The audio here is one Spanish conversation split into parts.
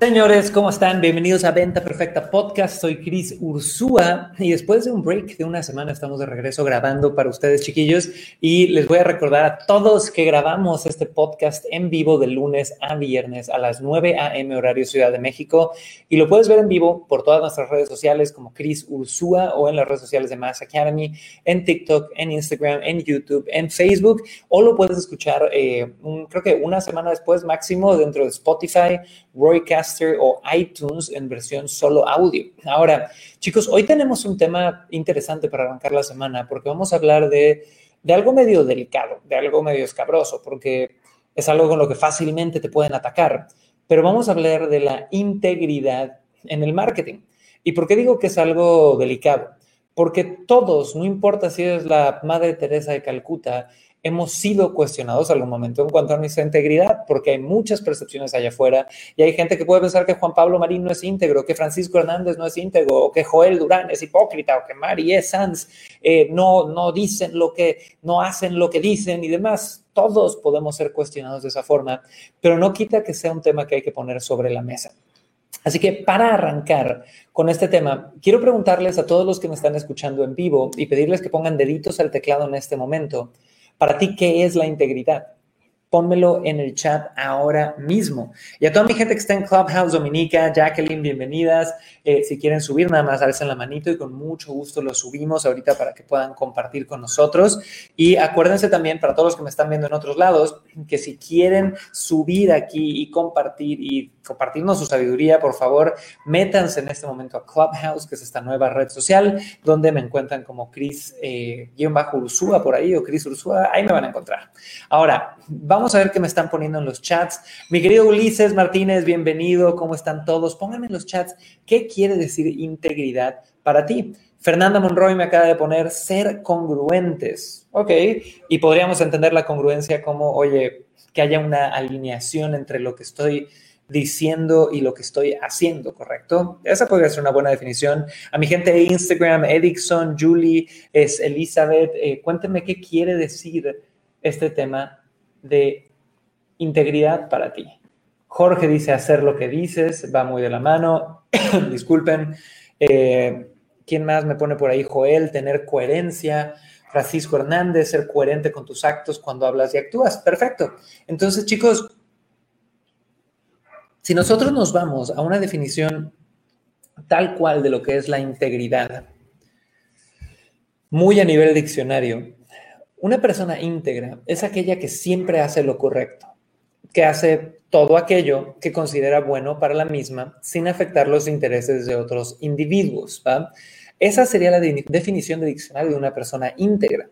Señores, ¿cómo están? Bienvenidos a Venta Perfecta Podcast. Soy Cris Ursúa y después de un break de una semana estamos de regreso grabando para ustedes, chiquillos. Y les voy a recordar a todos que grabamos este podcast en vivo de lunes a viernes a las 9 a.m. horario Ciudad de México. Y lo puedes ver en vivo por todas nuestras redes sociales como Cris Ursúa o en las redes sociales de Mass Academy, en TikTok, en Instagram, en YouTube, en Facebook. O lo puedes escuchar, eh, creo que una semana después máximo dentro de Spotify, Roycast o iTunes en versión solo audio. Ahora, chicos, hoy tenemos un tema interesante para arrancar la semana porque vamos a hablar de, de algo medio delicado, de algo medio escabroso, porque es algo con lo que fácilmente te pueden atacar. Pero vamos a hablar de la integridad en el marketing. ¿Y por qué digo que es algo delicado? Porque todos, no importa si eres la Madre Teresa de Calcuta, hemos sido cuestionados algún momento en cuanto a nuestra integridad, porque hay muchas percepciones allá afuera y hay gente que puede pensar que Juan Pablo Marín no es íntegro, que Francisco Hernández no es íntegro, o que Joel Durán es hipócrita, o que María Sanz eh, no, no dicen lo que, no hacen lo que dicen y demás. Todos podemos ser cuestionados de esa forma, pero no quita que sea un tema que hay que poner sobre la mesa. Así que para arrancar con este tema, quiero preguntarles a todos los que me están escuchando en vivo y pedirles que pongan deditos al teclado en este momento. Para ti, ¿qué es la integridad? Pónmelo en el chat ahora mismo. Y a toda mi gente que está en Clubhouse, Dominica, Jacqueline, bienvenidas. Eh, si quieren subir, nada más alcen la manito y con mucho gusto lo subimos ahorita para que puedan compartir con nosotros. Y acuérdense también, para todos los que me están viendo en otros lados, que si quieren subir aquí y compartir y compartirnos su sabiduría, por favor, métanse en este momento a Clubhouse, que es esta nueva red social, donde me encuentran como Chris, eh, bajo Ursúa por ahí, o Chris Ursúa, ahí me van a encontrar. Ahora, vamos a ver qué me están poniendo en los chats. Mi querido Ulises Martínez, bienvenido, ¿cómo están todos? Pónganme en los chats qué quiere decir integridad para ti. Fernanda Monroy me acaba de poner ser congruentes. Ok, y podríamos entender la congruencia como, oye, que haya una alineación entre lo que estoy diciendo y lo que estoy haciendo, ¿correcto? Esa podría ser una buena definición. A mi gente de Instagram, Edixon, Julie, es Elizabeth, eh, cuéntenme qué quiere decir este tema de integridad para ti. Jorge dice hacer lo que dices, va muy de la mano, disculpen. Eh, ¿Quién más me pone por ahí? Joel, tener coherencia. Francisco Hernández, ser coherente con tus actos cuando hablas y actúas. Perfecto. Entonces, chicos, si nosotros nos vamos a una definición tal cual de lo que es la integridad, muy a nivel diccionario, una persona íntegra es aquella que siempre hace lo correcto, que hace todo aquello que considera bueno para la misma sin afectar los intereses de otros individuos. Esa sería la definición de diccionario de una persona íntegra.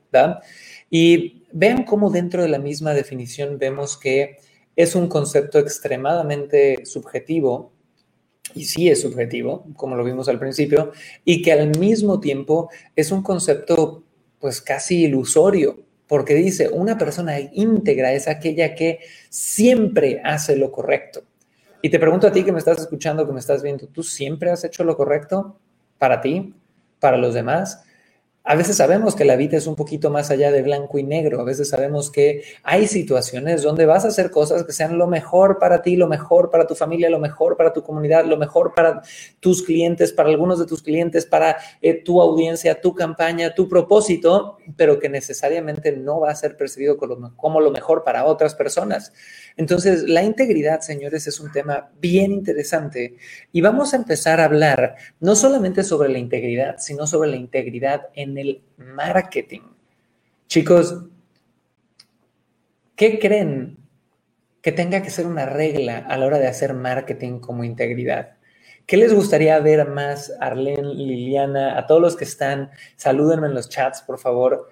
Y vean cómo dentro de la misma definición vemos que es un concepto extremadamente subjetivo, y sí es subjetivo, como lo vimos al principio, y que al mismo tiempo es un concepto pues casi ilusorio, porque dice, una persona íntegra es aquella que siempre hace lo correcto. Y te pregunto a ti que me estás escuchando, que me estás viendo, ¿tú siempre has hecho lo correcto para ti, para los demás? A veces sabemos que la vida es un poquito más allá de blanco y negro. A veces sabemos que hay situaciones donde vas a hacer cosas que sean lo mejor para ti, lo mejor para tu familia, lo mejor para tu comunidad, lo mejor para tus clientes, para algunos de tus clientes, para eh, tu audiencia, tu campaña, tu propósito, pero que necesariamente no va a ser percibido como lo mejor para otras personas. Entonces, la integridad, señores, es un tema bien interesante y vamos a empezar a hablar no solamente sobre la integridad, sino sobre la integridad en el marketing. Chicos, ¿qué creen que tenga que ser una regla a la hora de hacer marketing como integridad? ¿Qué les gustaría ver más, Arlene, Liliana, a todos los que están? Salúdenme en los chats, por favor.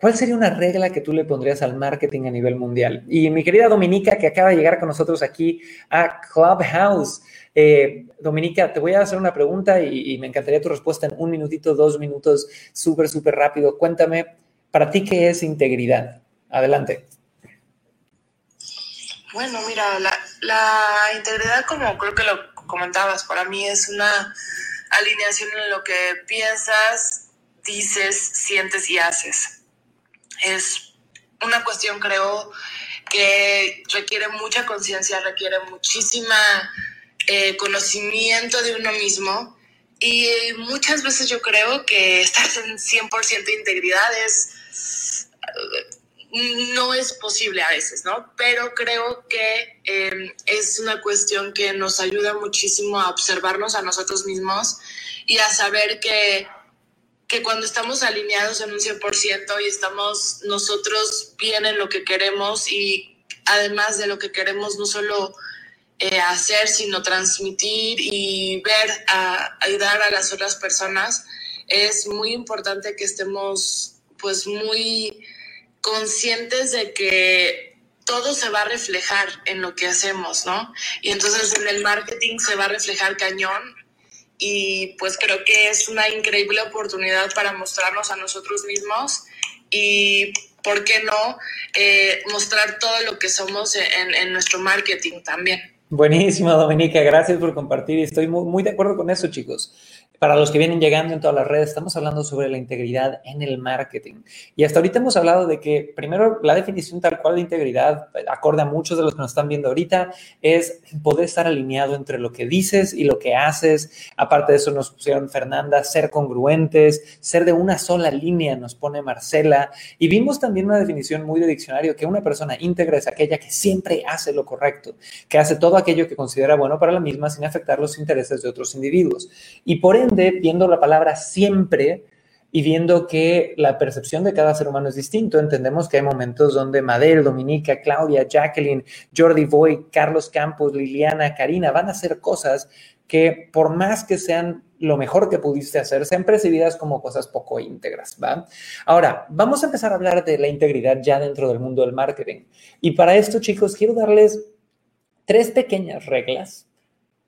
¿Cuál sería una regla que tú le pondrías al marketing a nivel mundial? Y mi querida Dominica, que acaba de llegar con nosotros aquí a Clubhouse. Eh, Dominica, te voy a hacer una pregunta y, me encantaría tu respuesta en un minutito, dos minutos, súper, súper rápido. Cuéntame, Para ti, ¿qué es integridad? Adelante. Bueno, mira, la, la integridad, como creo que lo comentabas, para mí es una alineación en lo que piensas, dices, sientes y haces. Es una cuestión, creo, que requiere mucha conciencia, requiere muchísima eh, conocimiento de uno mismo y muchas veces yo creo que estar en 100% de integridad es no es posible a veces, ¿no? Pero creo que em, es una cuestión que nos ayuda muchísimo a observarnos a nosotros mismos y a saber que, que cuando estamos alineados en un 100% y estamos nosotros bien en lo que queremos y además de lo que queremos no solo eh, hacer, sino transmitir y ver, ayudar a las otras personas, es muy importante que estemos pues muy conscientes de que todo se va a reflejar en lo que hacemos, ¿no? Y entonces en el marketing se va a reflejar cañón y pues creo que es una increíble oportunidad para mostrarnos a nosotros mismos y, ¿por qué no?, eh, mostrar todo lo que somos en, en nuestro marketing también. Buenísimo, Dominica, gracias por compartir. Estoy muy, muy de acuerdo con eso, chicos. Para los que vienen llegando en todas las redes, estamos hablando sobre la integridad en el marketing. Y hasta ahorita hemos hablado de que, primero, la definición tal cual de integridad, acorde a muchos de los que nos están viendo ahorita, es poder estar alineado entre lo que dices y lo que haces. Aparte de eso, nos pusieron Fernanda, ser congruentes, ser de una sola línea, nos pone Marcela. Y vimos también una definición muy de diccionario, que una persona íntegra es aquella que siempre hace lo correcto, que hace todo aquello que considera bueno para la misma sin afectar los intereses de otros individuos. Y por ende, viendo la palabra siempre y viendo que la percepción de cada ser humano es distinto, entendemos que hay momentos donde Madel, Dominica, Claudia, Jacqueline, Jordi Boy, Carlos Campos, Liliana, Karina van a hacer cosas que por más que sean lo mejor que pudiste hacer, sean percibidas como cosas poco íntegras, ¿va? Ahora, vamos a empezar a hablar de la integridad ya dentro del mundo del marketing. Y para esto, chicos, quiero darles tres pequeñas reglas,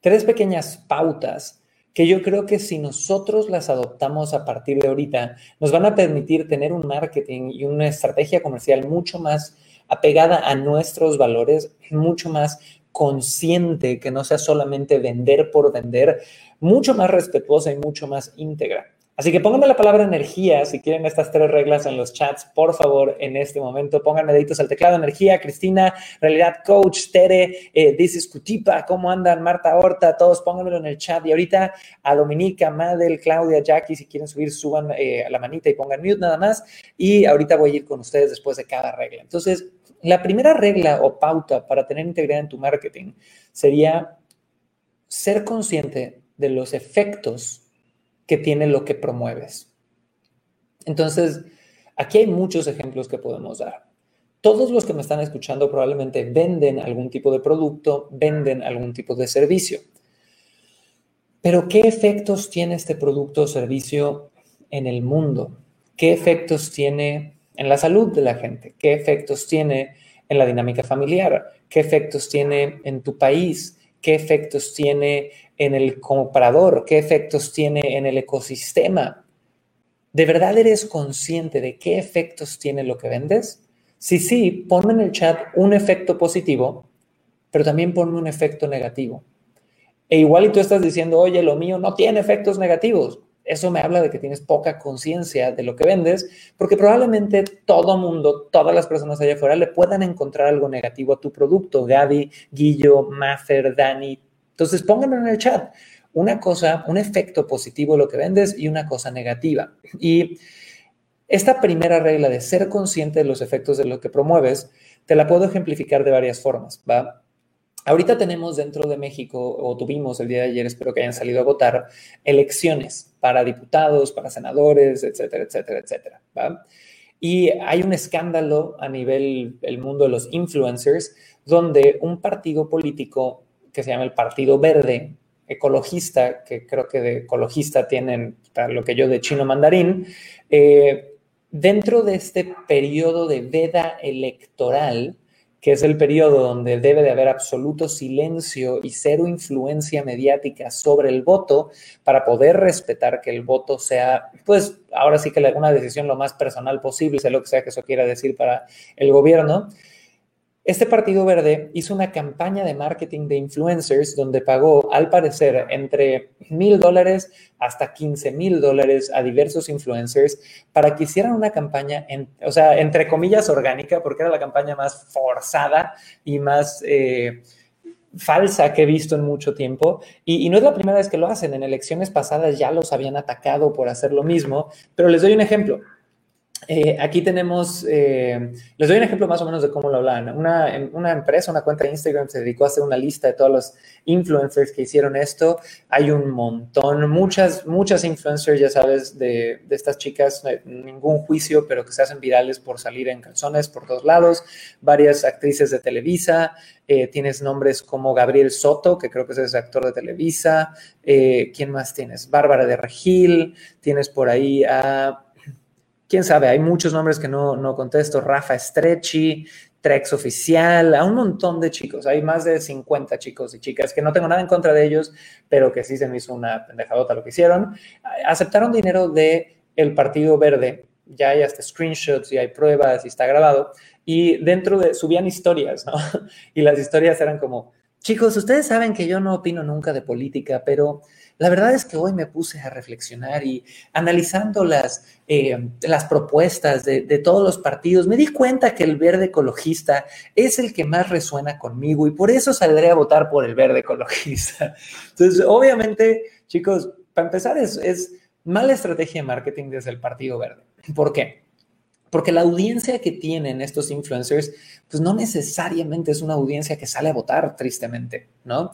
tres pequeñas pautas que yo creo que si nosotros las adoptamos a partir de ahorita, nos van a permitir tener un marketing y una estrategia comercial mucho más apegada a nuestros valores, mucho más consciente, que no sea solamente vender por vender, mucho más respetuosa y mucho más íntegra. Así que pónganme la palabra energía si quieren estas tres reglas en los chats, por favor, en este momento. Pónganme deditos al teclado energía. Cristina, realidad coach, Tere, eh, This Cutipa, ¿cómo andan? Marta Horta, todos pónganmelo en el chat. Y ahorita a Dominica, Madel, Claudia, Jackie, si quieren subir, suban eh, la manita y pongan mute nada más. Y ahorita voy a ir con ustedes después de cada regla. Entonces, la primera regla o pauta para tener integridad en tu marketing sería ser consciente de los efectos que tiene lo que promueves. Entonces, aquí hay muchos ejemplos que podemos dar. Todos los que me están escuchando probablemente venden algún tipo de producto, venden algún tipo de servicio. Pero ¿qué efectos tiene este producto o servicio en el mundo? ¿Qué efectos tiene en la salud de la gente? ¿Qué efectos tiene en la dinámica familiar? ¿Qué efectos tiene en tu país? ¿Qué efectos tiene en el comprador, qué efectos tiene en el ecosistema. ¿De verdad eres consciente de qué efectos tiene lo que vendes? Si sí, ponme en el chat un efecto positivo, pero también ponme un efecto negativo. E igual y tú estás diciendo, oye, lo mío no tiene efectos negativos. Eso me habla de que tienes poca conciencia de lo que vendes, porque probablemente todo mundo, todas las personas allá afuera le puedan encontrar algo negativo a tu producto. Gaby, Guillo, Maffer, Dani, entonces, pónganme en el chat una cosa, un efecto positivo lo que vendes y una cosa negativa. Y esta primera regla de ser consciente de los efectos de lo que promueves, te la puedo ejemplificar de varias formas, ¿va? Ahorita tenemos dentro de México, o tuvimos el día de ayer, espero que hayan salido a votar, elecciones para diputados, para senadores, etcétera, etcétera, etcétera, ¿va? Y hay un escándalo a nivel del mundo de los influencers, donde un partido político que se llama el Partido Verde Ecologista, que creo que de ecologista tienen lo que yo de chino mandarín, eh, dentro de este periodo de veda electoral, que es el periodo donde debe de haber absoluto silencio y cero influencia mediática sobre el voto para poder respetar que el voto sea, pues ahora sí que alguna decisión lo más personal posible, sea lo que sea que eso quiera decir para el gobierno. Este Partido Verde hizo una campaña de marketing de influencers donde pagó, al parecer, entre mil dólares hasta 15 mil dólares a diversos influencers para que hicieran una campaña, o sea, entre comillas, orgánica, porque era la campaña más forzada y más... Eh, falsa que he visto en mucho tiempo. Y, y, no es la primera vez que lo hacen. En elecciones pasadas ya los habían atacado por hacer lo mismo. Pero les doy un ejemplo. Eh, aquí tenemos, eh, les doy un ejemplo más o menos de cómo lo hablan. Una, una, empresa, una cuenta de Instagram se dedicó a hacer una lista de todos los influencers que hicieron esto. Hay un montón, muchas, muchas influencers, ya sabes, de, estas chicas, ningún juicio, pero que se hacen virales por salir en calzones por todos lados. Varias actrices de Televisa. Eh, tienes nombres como Gabriel Soto, que creo que es actor de Televisa. ¿Quién más tienes? Bárbara de Regil. Tienes por ahí a quién sabe, hay muchos nombres que no, no contesto, Rafa Estrechi, Trex Oficial, a un montón de chicos, hay más de 50 chicos y chicas que no tengo nada en contra de ellos, pero que sí se me hizo una pendejadota lo que hicieron. Aceptaron dinero de el Partido Verde, ya hay hasta screenshots y hay pruebas y está grabado, y dentro de, subían historias, ¿no? Y las historias eran como, chicos, ustedes saben que yo no opino nunca de política, pero la verdad es que hoy me puse a reflexionar y analizando las, eh, las propuestas de, de, todos los partidos, me di cuenta que el verde ecologista es el que más resuena conmigo y por eso saldré a votar por el verde ecologista. Entonces, obviamente, chicos, para empezar, es, es mala estrategia de marketing desde el Partido Verde. ¿Por qué? Porque la audiencia que tienen estos influencers, pues no necesariamente es una audiencia que sale a votar, tristemente, ¿no?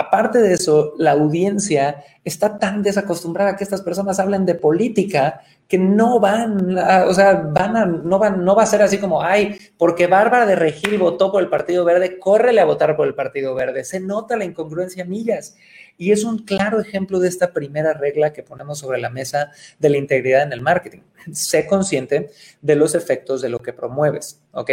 Aparte de eso, la audiencia está tan desacostumbrada a que estas personas hablen de política que no van, o sea, van a, no van, no va a ser así como, ay, porque Bárbara de Regil votó por el Partido Verde, córrele a votar por el Partido Verde. Se nota la incongruencia, amigas. Y es un claro ejemplo de esta primera regla que ponemos sobre la mesa de la integridad en el marketing. Sé consciente de los efectos de lo que promueves, ¿ok?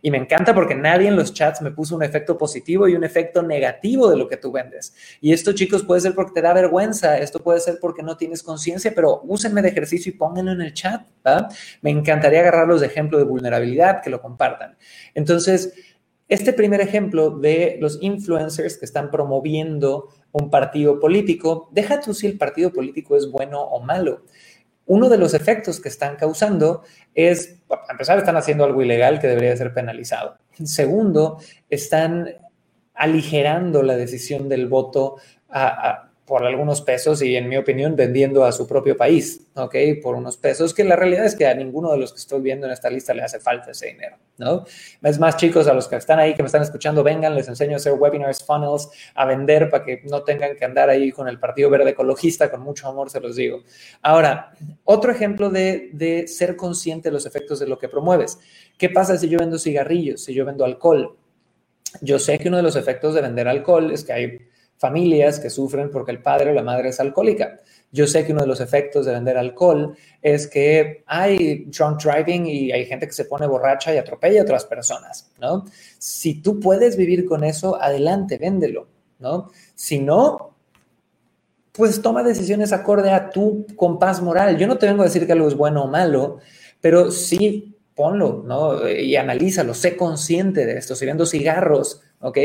Y me encanta porque nadie en los chats me puso un efecto positivo y un efecto negativo de lo que tú vendes. Y esto, chicos, puede ser porque te da vergüenza, esto puede ser porque no tienes conciencia, pero úsenme de ejercicio y pónganlo en el chat, ¿va? Me encantaría agarrarlos de ejemplo de vulnerabilidad, que lo compartan. Entonces, este primer ejemplo de los influencers que están promoviendo un partido político, deja tú si el partido político es bueno o malo. Uno de los efectos que están causando es, a empezar, están haciendo algo ilegal que debería ser penalizado. Segundo, están aligerando la decisión del voto a por algunos pesos y, en mi opinión, vendiendo a su propio país, ¿ok? Por unos pesos que la realidad es que a ninguno de los que estoy viendo en esta lista le hace falta ese dinero, ¿no? Es más, chicos, a los que están ahí, que me están escuchando, vengan, les enseño a hacer webinars, funnels, a vender para que no tengan que andar ahí con el Partido Verde Ecologista, con mucho amor se los digo. Ahora, otro ejemplo de, de ser consciente de los efectos de lo que promueves. ¿Qué pasa si yo vendo cigarrillos, si yo vendo alcohol? Yo sé que uno de los efectos de vender alcohol es que hay familias que sufren porque el padre o la madre es alcohólica. Yo sé que uno de los efectos de vender alcohol es que hay drunk driving y hay gente que se pone borracha y atropella a otras personas, ¿no? Si tú puedes vivir con eso, adelante, véndelo, ¿no? Si no, pues toma decisiones acorde a tu compás moral. Yo no te vengo a decir que algo es bueno o malo, pero sí ponlo, ¿no? Y analízalo, sé consciente de esto. Si vendo cigarros, ¿ok?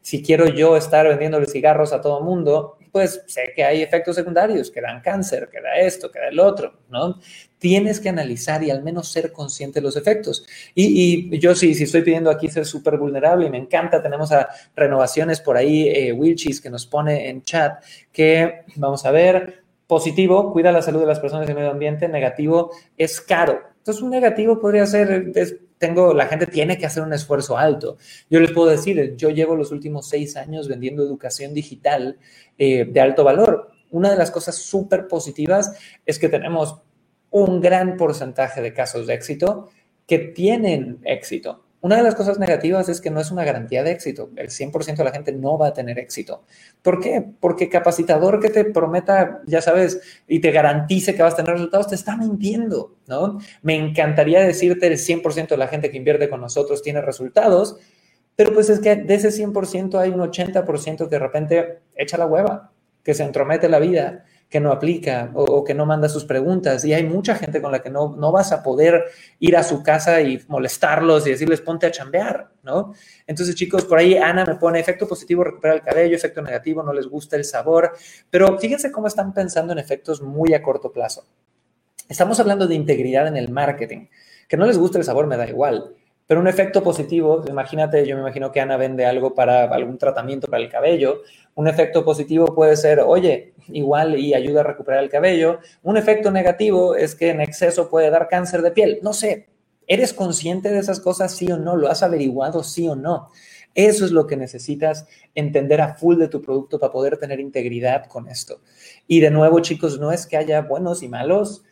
Si quiero yo estar vendiéndole cigarros a todo mundo, pues sé que hay efectos secundarios, que dan cáncer, que da esto, que da el otro, ¿no? Tienes que analizar y al menos ser consciente de los efectos. Y, yo sí, si estoy pidiendo aquí ser súper vulnerable y me encanta, tenemos a renovaciones por ahí, eh, Wilchis que nos pone en chat, que vamos a ver, positivo, cuida la salud de las personas y el medio ambiente, negativo, es caro. Entonces, un negativo podría ser, tengo, la gente tiene que hacer un esfuerzo alto. Yo les puedo decir, yo llevo los últimos seis años vendiendo educación digital eh, de alto valor. Una de las cosas súper positivas es que tenemos un gran porcentaje de casos de éxito que tienen éxito. Una de las cosas negativas es que no es una garantía de éxito. El 100% de la gente no va a tener éxito. ¿Por qué? Porque capacitador que te prometa, ya sabes, y te garantice que vas a tener resultados, te está mintiendo, ¿no? Me encantaría decirte el 100% de la gente que invierte con nosotros tiene resultados, Pero pues es que de ese 100% hay un 80% que de repente echa la hueva, que se entromete la vida, que no aplica o, que no manda sus preguntas. Y hay mucha gente con la que no, no vas a poder ir a su casa y molestarlos y decirles ponte a chambear, ¿no? Entonces, chicos, por ahí Ana me pone efecto positivo, recupera el cabello, efecto negativo, no les gusta el sabor. Pero fíjense cómo están pensando en efectos muy a corto plazo. Estamos hablando de integridad en el marketing. Que no les guste el sabor me da igual. Pero un efecto positivo, imagínate, yo me imagino que Ana vende algo para algún tratamiento para el cabello. Un efecto positivo puede ser, oye, igual y ayuda a recuperar el cabello. Un efecto negativo es que en exceso puede dar cáncer de piel. No sé, ¿eres consciente de esas cosas sí o no? ¿Lo has averiguado sí o no? Eso es lo que necesitas entender a full de tu producto para poder tener integridad con esto. Y de nuevo, chicos, no es que haya buenos y malos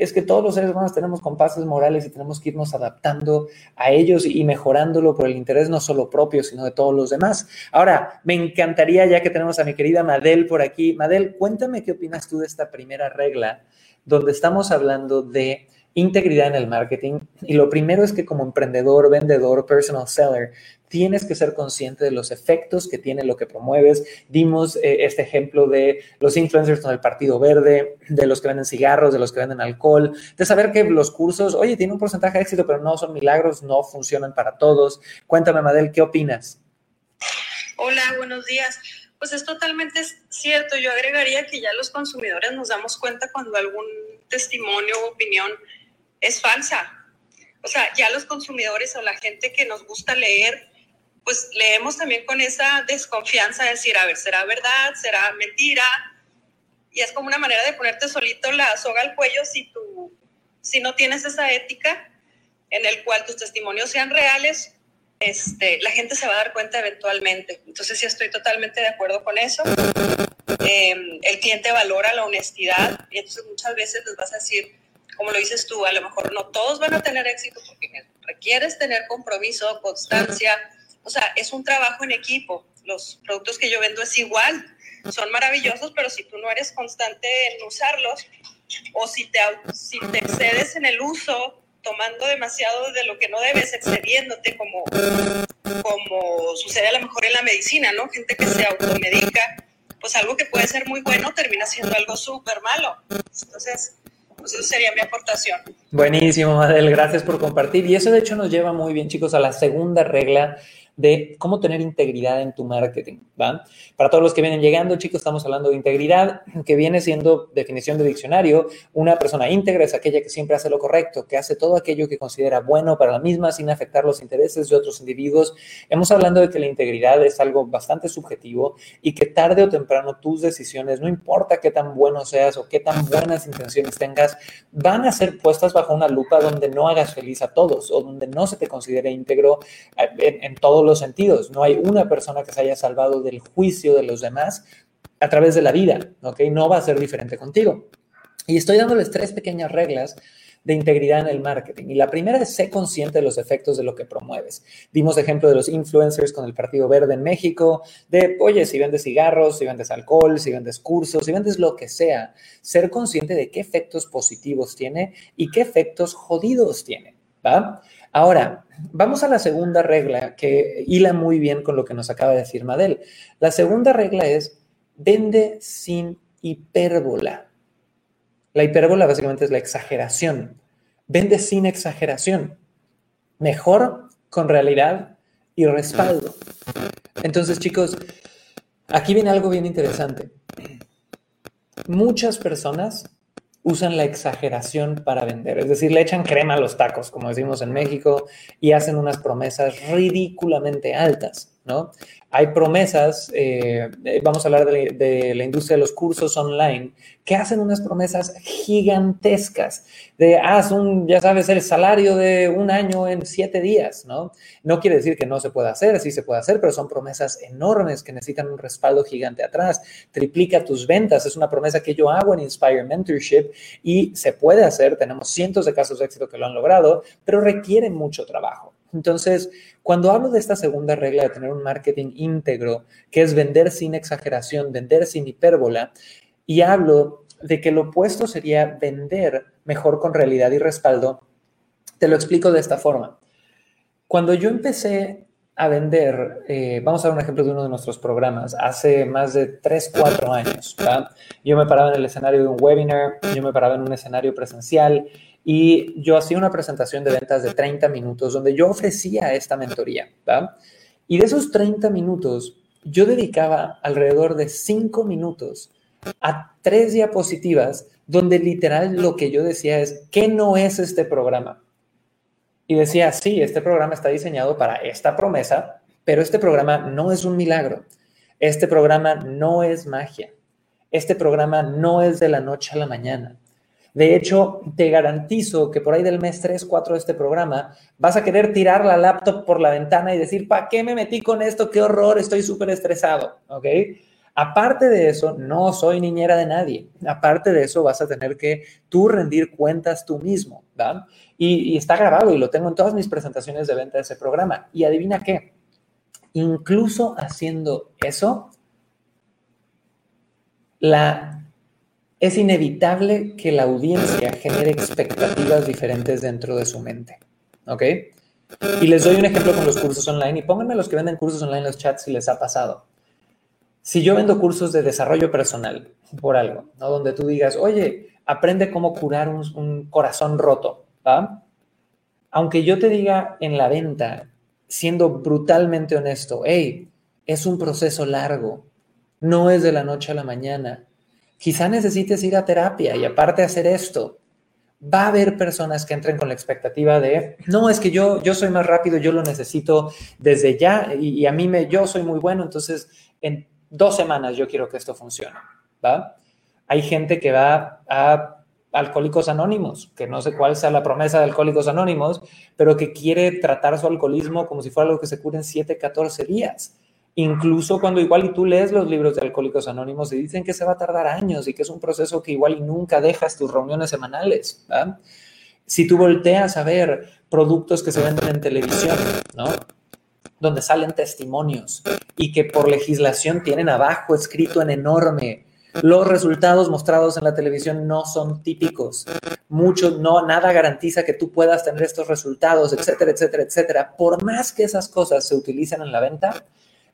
es que todos los seres humanos tenemos compases morales y tenemos que irnos adaptando a ellos y mejorándolo por el interés no solo propio, sino de todos los demás. Ahora, me encantaría, ya que tenemos a mi querida Madel por aquí, Madel, cuéntame qué opinas tú de esta primera regla, donde estamos hablando de integridad en el marketing. Y lo primero es que como emprendedor, vendedor, personal seller, tienes que ser consciente de los efectos que tiene lo que promueves. Dimos eh, este ejemplo de los influencers con el Partido Verde, de los que venden cigarros, de los que venden alcohol, de saber que los cursos, oye, tienen un porcentaje de éxito, pero no son milagros, no funcionan para todos. Cuéntame, Madel, ¿qué opinas? Hola, buenos días. Pues es totalmente cierto. Yo agregaría que ya los consumidores nos damos cuenta cuando algún testimonio o opinión es falsa. O sea, ya los consumidores o la gente que nos gusta leer pues leemos también con esa desconfianza de decir, a ver, ¿será verdad? ¿Será mentira? Y es como una manera de ponerte solito la soga al cuello si tú, si no tienes esa ética en el cual tus testimonios sean reales, este, la gente se va a dar cuenta eventualmente. Entonces sí estoy totalmente de acuerdo con eso. Em, el cliente valora la honestidad y entonces muchas veces les vas a decir, como lo dices tú, a lo mejor no todos van a tener éxito porque requieres tener compromiso, constancia o sea, es un trabajo en equipo. Los productos que yo vendo es igual, son maravillosos, pero si tú no eres constante en usarlos o si te, excedes en el uso, tomando demasiado de lo que no debes, excediéndote como, como sucede a lo mejor en la medicina, ¿no? Gente que se automedica, pues algo que puede ser muy bueno termina siendo algo súper malo. Entonces, pues eso sería mi aportación. Buenísimo, Adel, gracias por compartir. Y eso de hecho nos lleva muy bien, chicos, a la segunda regla de cómo tener integridad en tu marketing, ¿va? Para todos los que vienen llegando, chicos, estamos hablando de integridad, que viene siendo definición de diccionario. Una persona íntegra es aquella que siempre hace lo correcto, que hace todo aquello que considera bueno para la misma sin afectar los intereses de otros individuos. Hemos hablando de que la integridad es algo bastante subjetivo y que tarde o temprano tus decisiones, no importa qué tan bueno seas o qué tan buenas intenciones tengas, van a ser puestas bajo una lupa donde no hagas feliz a todos o donde no se te considere íntegro eh, en, en todos los sentidos. No hay una persona que se haya salvado del juicio de los demás a través de la vida, ¿ok? No va a ser diferente contigo. Y estoy dándoles tres pequeñas reglas de integridad en el marketing. Y la primera es ser consciente de los efectos de lo que promueves. Dimos ejemplo de los influencers con el Partido Verde en México, de, oye, si vendes cigarros, si vendes alcohol, si vendes cursos, si vendes lo que sea, ser consciente de qué efectos positivos tiene y qué efectos jodidos tiene, ¿va? Ahora, vamos a la segunda regla que hila muy bien con lo que nos acaba de decir Madel. La segunda regla es vende sin hipérbola. La hipérbola básicamente es la exageración. Vende sin exageración. Mejor con realidad y respaldo. Entonces, chicos, aquí viene algo bien interesante. Muchas personas usan la exageración para vender, es decir, le echan crema a los tacos, como decimos en México, y hacen unas promesas ridículamente altas, ¿no? Hay promesas, eh, vamos a hablar de, la industria de los cursos online, que hacen unas promesas gigantescas de haz un, ya sabes, el salario de un año en siete días, ¿no? No quiere decir que no se pueda hacer, sí se puede hacer, pero son promesas enormes que necesitan un respaldo gigante atrás. Triplica tus ventas, es una promesa que yo hago en Inspire Mentorship y se puede hacer, tenemos cientos de casos de éxito que lo han logrado, pero requiere mucho trabajo. Entonces, cuando hablo de esta segunda regla de tener un marketing íntegro, que es vender sin exageración, vender sin hipérbola, y hablo de que lo opuesto sería vender mejor con realidad y respaldo, te lo explico de esta forma. Cuando yo empecé a vender, eh, vamos a dar un ejemplo de uno de nuestros programas, hace más de 3, 4 años, yo me paraba en el escenario de un webinar, yo me paraba en un escenario presencial y yo hacía una presentación de ventas de 30 minutos donde yo ofrecía esta mentoría. Y de esos 30 minutos, yo dedicaba alrededor de 5 minutos a tres diapositivas donde literal lo que yo decía es, ¿qué no es este programa? Y decía, sí, este programa está diseñado para esta promesa, pero este programa no es un milagro. Este programa no es magia. Este programa no es de la noche a la mañana. De hecho, te garantizo que por ahí del mes 3, 4 de este programa vas a querer tirar la laptop por la ventana y decir, ¿para qué me metí con esto? ¡Qué horror! Estoy súper estresado. ¿Ok? Aparte de eso, no soy niñera de nadie. Aparte de eso, vas a tener que tú rendir cuentas tú mismo. ¿verdad? Y, y está grabado y lo tengo en todas mis presentaciones de venta de ese programa. Y adivina qué, incluso haciendo eso, la es inevitable que la audiencia genere expectativas diferentes dentro de su mente. ¿Ok? Y les doy un ejemplo con los cursos online y pónganme los que venden cursos online en los chats si les ha pasado. Si yo vendo cursos de desarrollo personal por algo, ¿no? Donde tú digas, oye, aprende cómo curar un, un corazón roto, ¿va? Aunque yo te diga en la venta, siendo brutalmente honesto, hey, es un proceso largo, no es de la noche a la mañana, Quizá necesites ir a terapia y aparte hacer esto. Va a haber personas que entren con la expectativa de, no, es que yo, yo soy más rápido, yo lo necesito desde ya y, a mí me, yo soy muy bueno, entonces en dos semanas yo quiero que esto funcione, ¿va? Hay gente que va a Alcohólicos Anónimos, que no sé cuál sea la promesa de Alcohólicos Anónimos, pero que quiere tratar su alcoholismo como si fuera algo que se cure en 7, 14 días. Incluso cuando igual y tú lees los libros de Alcohólicos Anónimos y dicen que se va a tardar años y que es un proceso que igual y nunca dejas tus reuniones semanales. Si tú volteas a ver productos que se venden en televisión, ¿no? donde salen testimonios y que por legislación tienen abajo escrito en enorme, los resultados mostrados en la televisión no son típicos. Mucho, no, nada garantiza que tú puedas tener estos resultados, etcétera, etcétera, etcétera. Por más que esas cosas se utilicen en la venta,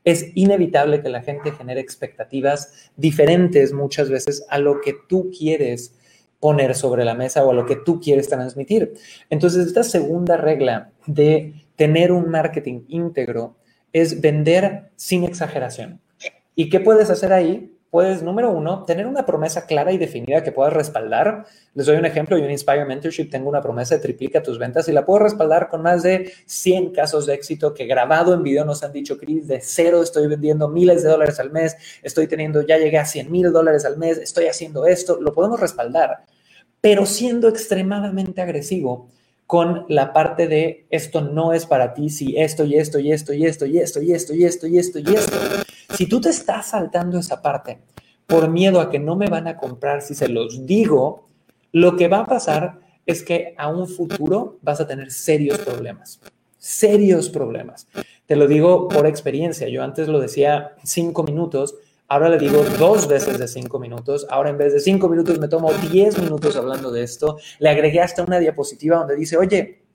es inevitable que la gente genere expectativas diferentes muchas veces a lo que tú quieres poner sobre la mesa o a lo que tú quieres transmitir. Entonces, esta segunda regla de tener un marketing íntegro es vender sin exageración. ¿Y qué puedes hacer ahí? Puedes, número uno, tener una promesa clara y definida que puedas respaldar. Les doy un ejemplo, yo en Inspire Mentorship tengo una promesa de triplica tus ventas y la puedo respaldar con más de 100 casos de éxito que grabado en video nos han dicho, Chris, de cero estoy vendiendo miles de dólares al mes, estoy teniendo, ya llegué a 100 mil dólares al mes, estoy haciendo esto, lo podemos respaldar, pero siendo extremadamente agresivo con la parte de esto no es para ti, si esto y esto y esto y esto y esto y esto y esto y esto y esto. Si tú te estás saltando esa parte por miedo a que no me van a comprar si se los digo, lo que va a pasar es que a un futuro vas a tener serios problemas, serios problemas. Te lo digo por experiencia. Yo antes lo decía cinco minutos, ahora le digo dos veces de cinco minutos. Ahora en vez de cinco minutos me tomo diez minutos hablando de esto. Le agregué hasta una diapositiva donde dice, oye,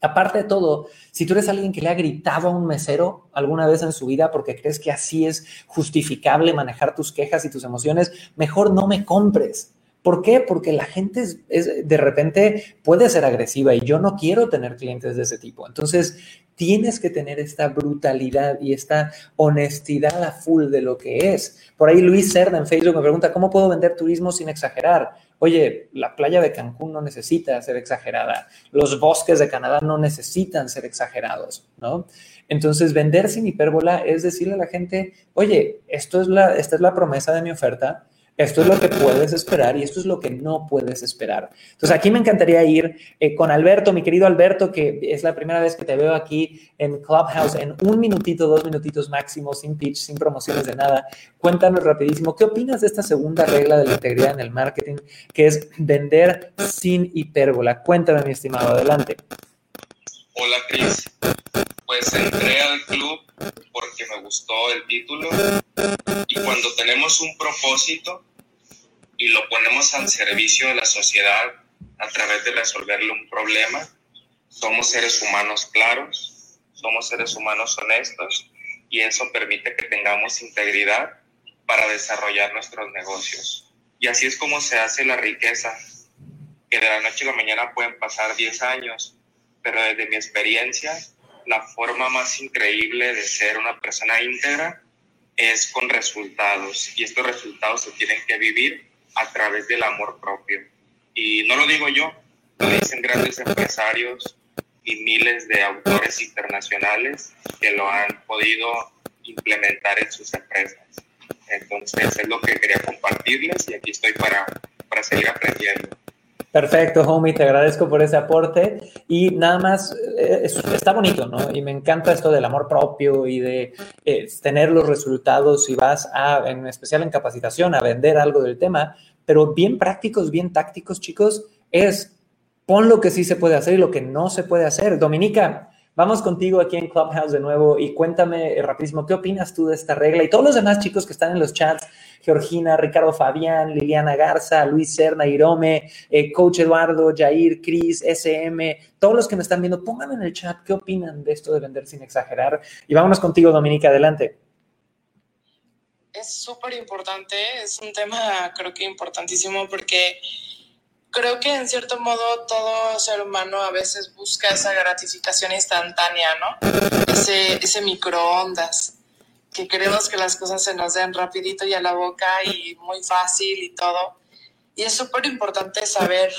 Aparte de todo, si tú eres alguien que le ha gritado a un mesero alguna vez en su vida porque crees que así es justificable manejar tus quejas y tus emociones, mejor no me compres. ¿Por qué? Porque la gente es, de repente puede ser agresiva y yo no quiero tener clientes de ese tipo. Entonces, tienes que tener esta brutalidad y esta honestidad a full de lo que es. Por ahí Luis Cerda en Facebook me pregunta, ¿cómo puedo vender turismo sin exagerar? Oye, la playa de Cancún no necesita ser exagerada, los bosques de Canadá no necesitan ser exagerados, ¿no? Entonces, vender sin hipérbola es decirle a la gente, oye, esto es la, esta es la promesa de mi oferta, esto es lo que puedes esperar y esto es lo que no puedes esperar. Entonces, aquí me encantaría ir eh, con Alberto, mi querido Alberto, que es la primera vez que te veo aquí en Clubhouse, en un minutito, dos minutitos máximo, sin pitch, sin promociones de nada. Cuéntanos rapidísimo, ¿qué opinas de esta segunda regla de la integridad en el marketing, que es vender sin hipérbola? Cuéntame, mi estimado, adelante. Hola, Cris. Pues entré al club porque me gustó el título y cuando tenemos un propósito, y lo ponemos al servicio de la sociedad a través de resolverle un problema. Somos seres humanos claros, somos seres humanos honestos y eso permite que tengamos integridad para desarrollar nuestros negocios. Y así es como se hace la riqueza, que de la noche a la mañana pueden pasar 10 años, pero desde mi experiencia, la forma más increíble de ser una persona íntegra es con resultados y estos resultados se tienen que vivir a través del amor propio. Y no lo digo yo, lo dicen grandes empresarios y miles de autores internacionales que lo han podido implementar en sus empresas. Entonces es lo que quería compartirles y aquí estoy para, para seguir aprendiendo. Perfecto, homie, te agradezco por ese aporte. Y nada más, eh, está bonito, ¿no? Y me encanta esto del amor propio y de eh, tener los resultados si vas a, en especial en capacitación, a vender algo del tema, pero bien prácticos, bien tácticos, chicos, es pon lo que sí se puede hacer y lo que no se puede hacer. Dominica, Vamos contigo aquí en Clubhouse de nuevo y cuéntame eh, rapidísimo, ¿qué opinas tú de esta regla? Y todos los demás chicos que están en los chats, Georgina, Ricardo Fabián, Liliana Garza, Luis Serna, Irome, eh, Coach Eduardo, Jair, Cris, SM, todos los que me están viendo, pónganme en el chat qué opinan de esto de vender sin exagerar. Y vámonos contigo, Dominica, adelante. Es súper importante, es un tema creo que importantísimo porque creo que en cierto modo todo ser humano a veces busca esa gratificación instantánea, ¿no? Ese, ese microondas, que queremos que las cosas se nos den rapidito y a la boca y muy fácil y todo. Y es súper importante saber,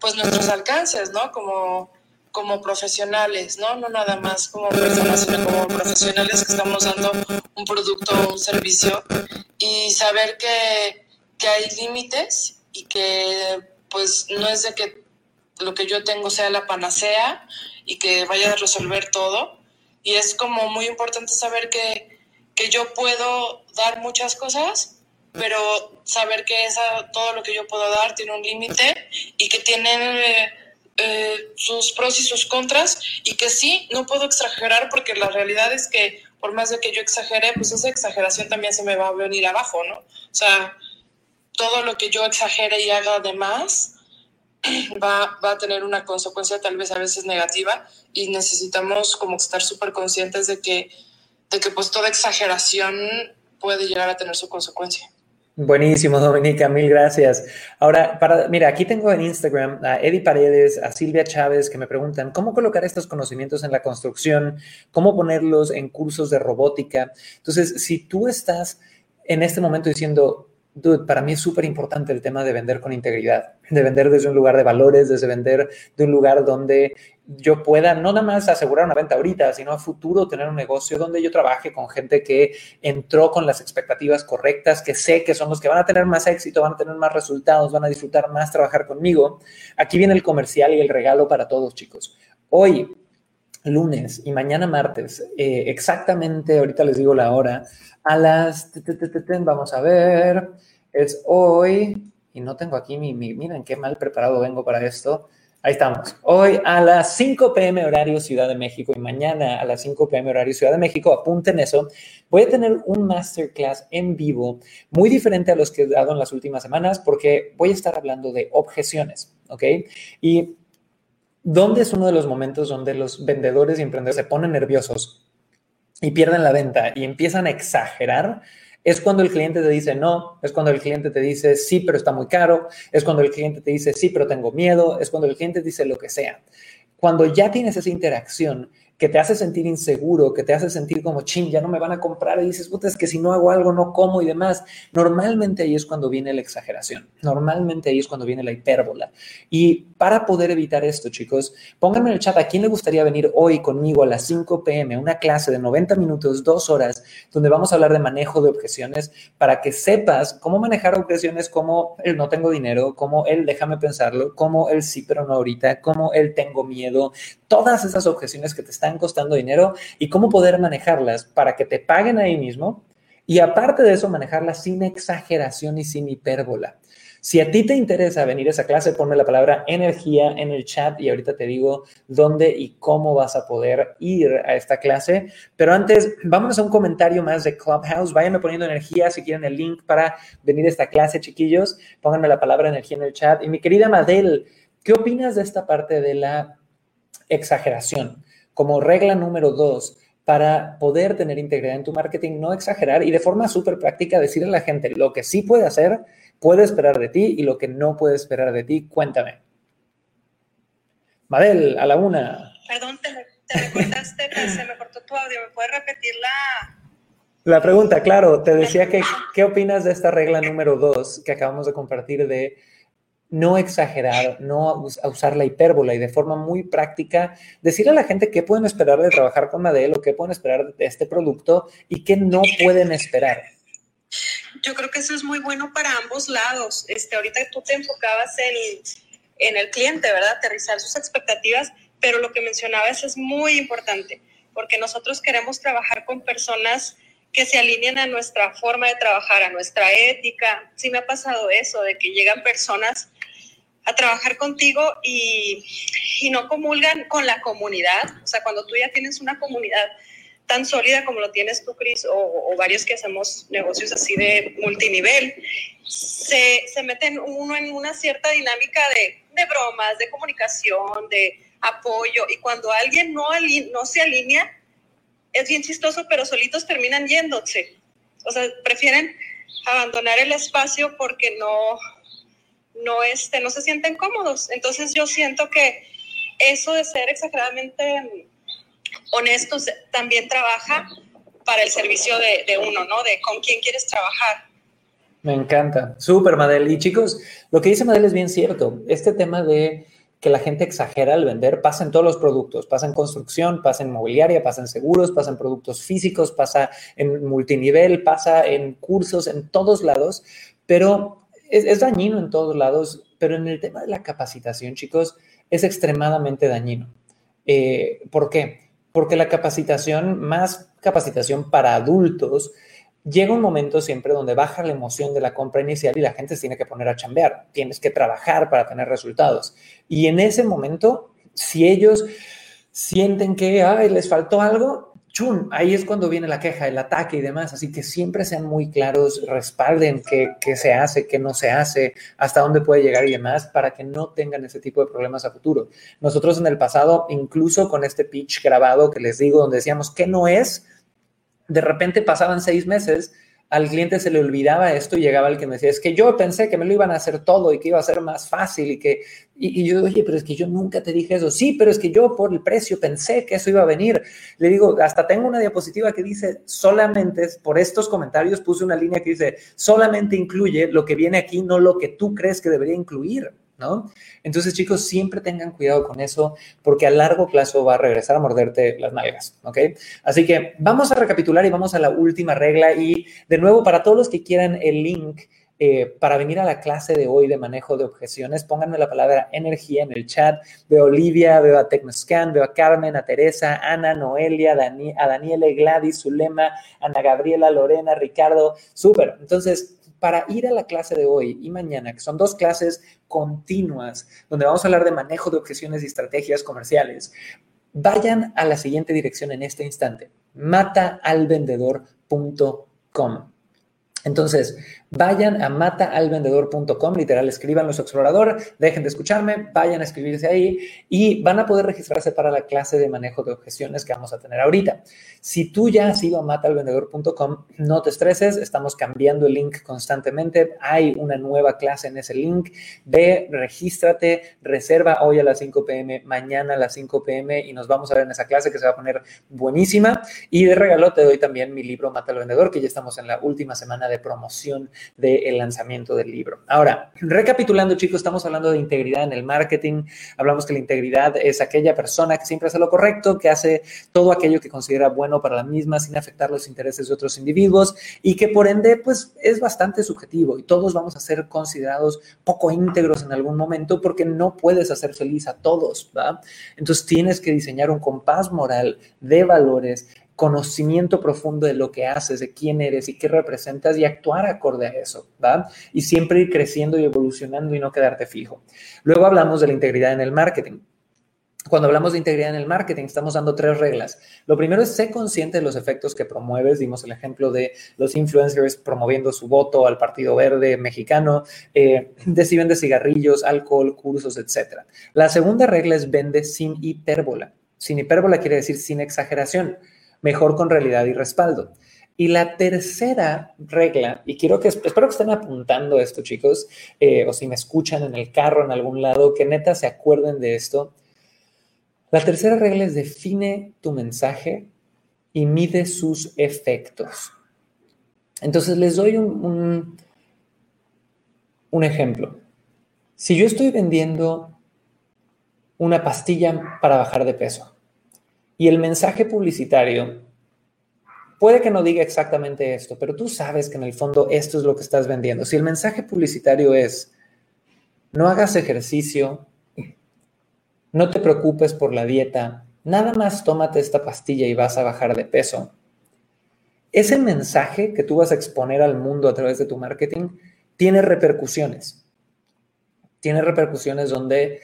pues, nuestros alcances, ¿no? Como, como profesionales, ¿no? No nada más como personas, sino como profesionales que estamos dando un producto o un servicio y saber que, que hay límites y que pues no es de que lo que yo tengo sea la panacea y que vaya a resolver todo. Y es como muy importante saber que, que yo puedo dar muchas cosas, pero saber que esa, todo lo que yo puedo dar tiene un límite y que tiene eh, sus pros y sus contras y que sí, no puedo exagerar porque la realidad es que por más de que yo exagere, pues esa exageración también se me va a venir abajo, ¿no? O sea, todo lo que yo exagere y haga de más va, va a tener una consecuencia tal vez a veces negativa y necesitamos como estar súper conscientes de que, de que pues toda exageración puede llegar a tener su consecuencia. Buenísimo, Dominica, mil gracias. Ahora, para, mira, aquí tengo en Instagram a Eddie Paredes, a Silvia Chávez, que me preguntan cómo colocar estos conocimientos en la construcción, cómo ponerlos en cursos de robótica. Entonces, si tú estás en este momento diciendo, dude, para mí es súper importante el tema de vender con integridad, de vender desde un lugar de valores, desde vender de un lugar donde yo pueda no nada más asegurar una venta ahorita, sino a futuro tener un negocio donde yo trabaje con gente que entró con las expectativas correctas, que sé que son los que van a tener más éxito, van a tener más resultados, van a disfrutar más trabajar conmigo. Aquí viene el comercial y el regalo para todos, chicos. Hoy, lunes y mañana martes, eh, exactamente, ahorita les digo la hora, a las, vamos a ver, es hoy, y no tengo aquí mi, miren qué mal preparado vengo para esto. Ahí estamos. Hoy a las 5 pm horario Ciudad de México y mañana a las 5 pm horario Ciudad de México, apunten eso, voy a tener un masterclass en vivo muy diferente a los que he dado en las últimas semanas porque voy a estar hablando de objeciones, ¿ok? Y ¿dónde es uno de los momentos donde los vendedores y emprendedores se ponen nerviosos y pierden la venta y empiezan a exagerar, es cuando el cliente te dice no, es cuando el cliente te dice sí, pero está muy caro, es cuando el cliente te dice sí, pero tengo miedo, es cuando el cliente dice lo que sea. Cuando ya tienes esa interacción que te hace sentir inseguro, que te hace sentir como, ching, ya no me van a comprar y dices, puta, es que si no hago algo no como y demás. Normalmente ahí es cuando viene la exageración, normalmente ahí es cuando viene la hipérbola. Y para poder evitar esto, chicos, pónganme en el chat a quién le gustaría venir hoy conmigo a las 5 pm, una clase de 90 minutos, dos horas, donde vamos a hablar de manejo de objeciones para que sepas cómo manejar objeciones como el no tengo dinero, como el déjame pensarlo, como el sí pero no ahorita, como el tengo miedo, todas esas objeciones que te están costando dinero y cómo poder manejarlas para que te paguen ahí mismo y aparte de eso manejarlas sin exageración y sin hipérbola. Si a ti te interesa venir a esa clase, ponme la palabra energía en el chat y ahorita te digo dónde y cómo vas a poder ir a esta clase. Pero antes, vámonos a un comentario más de Clubhouse. Váyanme poniendo energía si quieren el link para venir a esta clase, chiquillos. Pónganme la palabra energía en el chat. Y mi querida Madel, ¿qué opinas de esta parte de la exageración? Como regla número dos para poder tener integridad en tu marketing, no exagerar y de forma súper práctica decirle a la gente lo que sí puede hacer, puede esperar de ti y lo que no puede esperar de ti, cuéntame. Madel, a la una. Perdón, te, recortaste, se me cortó tu audio. ¿Me puedes repetir la, la pregunta, claro, te decía que, ¿qué opinas de esta regla número dos que acabamos de compartir de no exagerar, no usar la hipérbola y de forma muy práctica decir a la gente qué pueden esperar de trabajar con Madel o qué pueden esperar de este producto y qué no pueden esperar? Yo creo que eso es muy bueno para ambos lados. Este, ahorita tú te enfocabas en, en el cliente, ¿verdad? Aterrizar sus expectativas, pero lo que mencionabas es muy importante porque nosotros queremos trabajar con personas que se alineen a nuestra forma de trabajar, a nuestra ética. Sí me ha pasado eso, de que llegan personas a trabajar contigo y, y no comulgan con la comunidad. O sea, cuando tú ya tienes una comunidad tan sólida como lo tienes tú, Cris, o, varios que hacemos negocios así de multinivel, se, se meten uno en una cierta dinámica de, de, bromas, de comunicación, de apoyo, y cuando alguien no, no se alinea, es bien chistoso, pero solitos terminan yéndose. O sea, prefieren abandonar el espacio porque no, no, este, no se sienten cómodos. Entonces yo siento que eso de ser exageradamente honestos también trabaja para el servicio de, uno, ¿no? De con quién quieres trabajar. Me encanta. Súper, Madel. Y chicos, lo que dice Madel es bien cierto. Este tema de que la gente exagera al vender pasa en todos los productos, pasa en construcción, pasa en mobiliaria, pasa en seguros, pasa en productos físicos, pasa en multinivel, pasa en cursos, en todos lados, pero es, dañino en todos lados, pero en el tema de la capacitación, chicos, es extremadamente dañino. Eh, ¿Por qué? Porque la capacitación, más capacitación para adultos, llega un momento siempre donde baja la emoción de la compra inicial y la gente se tiene que poner a chambear, tienes que trabajar para tener resultados. Y en ese momento, si ellos sienten que les faltó algo, chun, ahí es cuando viene la queja, el ataque y demás. Así que siempre sean muy claros, respalden qué, qué se hace, qué no se hace, hasta dónde puede llegar y demás, para que no tengan ese tipo de problemas a futuro. Nosotros en el pasado, incluso con este pitch grabado que les digo, donde decíamos que no es, de repente pasaban seis meses, al cliente se le olvidaba esto y llegaba el que me decía, es que yo pensé que me lo iban a hacer todo y que iba a ser más fácil y que, y, yo, oye, pero es que yo nunca te dije eso. Sí, pero es que yo por el precio pensé que eso iba a venir. Le digo, hasta tengo una diapositiva que dice, solamente, por estos comentarios puse una línea que dice, solamente incluye lo que viene aquí, no lo que tú crees que debería incluir. ¿No? Entonces, chicos, siempre tengan cuidado con eso porque a largo plazo va a regresar a morderte las nalgas, ¿ok? Así que vamos a recapitular y vamos a la última regla y de nuevo, para todos los que quieran el link eh, para venir a la clase de hoy de manejo de objeciones, pónganme la palabra energía en el chat. Veo a Olivia, veo a Tecnoscan, veo a Carmen, a Teresa, Ana, Noelia, a Daniele, Gladys, Zulema, Ana Gabriela, Lorena, Ricardo. Súper. Entonces, para ir a la clase de hoy y mañana, que son dos clases continuas, donde vamos a hablar de manejo de objeciones y estrategias comerciales, vayan a la siguiente dirección en este instante, mataalvendedor.com. Entonces, vayan a mataalvendedor.com, literal, escriban los explorador, dejen de escucharme, vayan a escribirse ahí y van a poder registrarse para la clase de manejo de objeciones que vamos a tener ahorita. Si tú ya has ido a mataalvendedor.com, no te estreses, estamos cambiando el link constantemente, hay una nueva clase en ese link, ve, regístrate, reserva hoy a las 5 pm, mañana a las 5 pm y nos vamos a ver en esa clase que se va a poner buenísima y de regalo te doy también mi libro Mata al Vendedor, que ya estamos en la última semana de promoción del lanzamiento del libro. Ahora, recapitulando chicos, estamos hablando de integridad en el marketing, hablamos que la integridad es aquella persona que siempre hace lo correcto, que hace todo aquello que considera bueno para la misma sin afectar los intereses de otros individuos y que por ende pues es bastante subjetivo y todos vamos a ser considerados poco íntegros en algún momento porque no puedes hacer feliz a todos, ¿va? Entonces tienes que diseñar un compás moral de valores conocimiento profundo de lo que haces, de quién eres y qué representas y actuar acorde a eso, ¿va? Y siempre ir creciendo y evolucionando y no quedarte fijo. Luego hablamos de la integridad en el marketing. Cuando hablamos de integridad en el marketing, estamos dando tres reglas. Lo primero es ser consciente de los efectos que promueves. Dimos el ejemplo de los influencers promoviendo su voto al Partido Verde mexicano, eh, de si vende cigarrillos, alcohol, cursos, etc. La segunda regla es vende sin hipérbola. Sin hipérbola quiere decir sin exageración, mejor con realidad y respaldo. Y la tercera regla, y quiero que, espero que estén apuntando esto, chicos, eh, o si me escuchan en el carro, en algún lado, que neta se acuerden de esto. La tercera regla es define tu mensaje y mide sus efectos. Entonces les doy un, un ejemplo. Si yo estoy vendiendo una pastilla para bajar de peso y el mensaje publicitario puede que no diga exactamente esto, pero tú sabes que en el fondo esto es lo que estás vendiendo. Si el mensaje publicitario es, no hagas ejercicio, no te preocupes por la dieta, nada más tómate esta pastilla y vas a bajar de peso. Ese mensaje que tú vas a exponer al mundo a través de tu marketing tiene repercusiones. Tiene repercusiones donde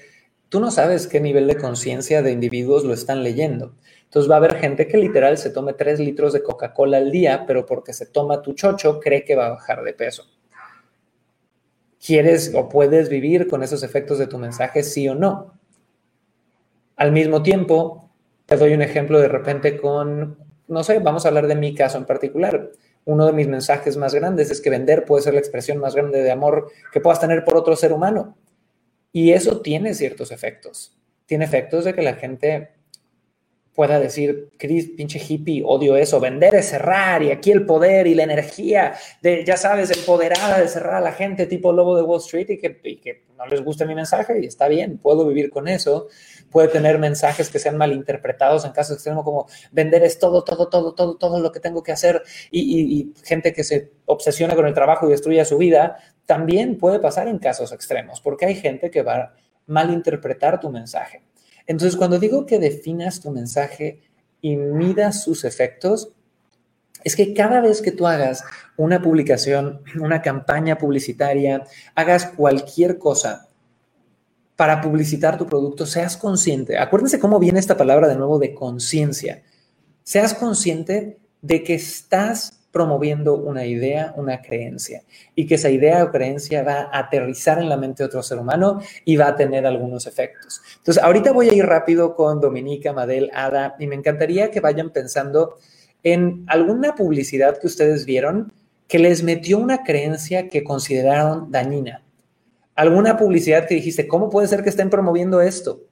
tú no sabes qué nivel de conciencia de individuos lo están leyendo. Entonces va a haber gente que literal se tome 3 litros de Coca-Cola al día, pero porque se toma tu chocho cree que va a bajar de peso. ¿Quieres o puedes vivir con esos efectos de tu mensaje, sí o no? Al mismo tiempo, te doy un ejemplo de repente con, no sé, vamos a hablar de mi caso en particular. Uno de mis mensajes más grandes es que vender puede ser la expresión más grande de amor que puedas tener por otro ser humano. Y eso tiene ciertos efectos. Tiene efectos de que la gente pueda decir, Chris, pinche hippie, odio eso, vender es cerrar y aquí el poder y la energía de, ya sabes, empoderada de cerrar a la gente tipo lobo de Wall Street y que, no les guste mi mensaje y está bien, puedo vivir con eso. Puede tener mensajes que sean malinterpretados en casos extremos como vender es todo, todo, todo, todo, todo lo que tengo que hacer y, y gente que se obsesiona con el trabajo y destruye su vida. También puede pasar en casos extremos porque hay gente que va a malinterpretar tu mensaje. Entonces, cuando digo que definas tu mensaje y midas sus efectos, es que cada vez que tú hagas una publicación, una campaña publicitaria, hagas cualquier cosa para publicitar tu producto, seas consciente. Acuérdense cómo viene esta palabra de nuevo de conciencia. Seas consciente de que estás promoviendo una idea, una creencia, y que esa idea o creencia va a aterrizar en la mente de otro ser humano y va a tener algunos efectos. Entonces, ahorita voy a ir rápido con Dominica, Madel, Ada, y me encantaría que vayan pensando en alguna publicidad que ustedes vieron que les metió una creencia que consideraron dañina. Alguna publicidad que dijiste, ¿cómo puede ser que estén promoviendo esto?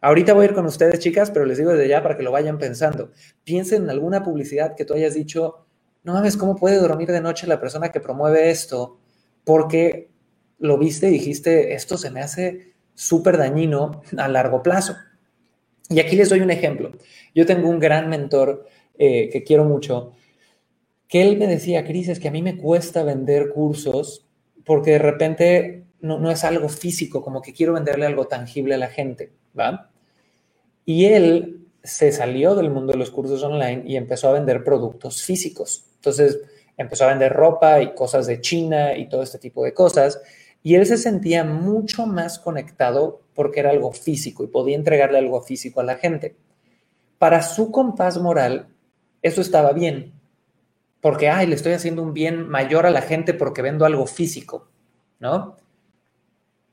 Ahorita voy a ir con ustedes, chicas, pero les digo desde ya para que lo vayan pensando. Piensen en alguna publicidad que tú hayas dicho, no mames, ¿cómo puede dormir de noche la persona que promueve esto? Porque lo viste y dijiste, esto se me hace súper dañino a largo plazo. Y aquí les doy un ejemplo. Yo tengo un gran mentor eh, que quiero mucho, que él me decía, Cris, es que a mí me cuesta vender cursos porque de repente no, no es algo físico, como que quiero venderle algo tangible a la gente, ¿va? Y él se salió del mundo de los cursos online y empezó a vender productos físicos. Entonces empezó a vender ropa y cosas de China y todo este tipo de cosas. Y él se sentía mucho más conectado porque era algo físico y podía entregarle algo físico a la gente. Para su compás moral, eso estaba bien. Porque, ay, le estoy haciendo un bien mayor a la gente porque vendo algo físico, ¿no?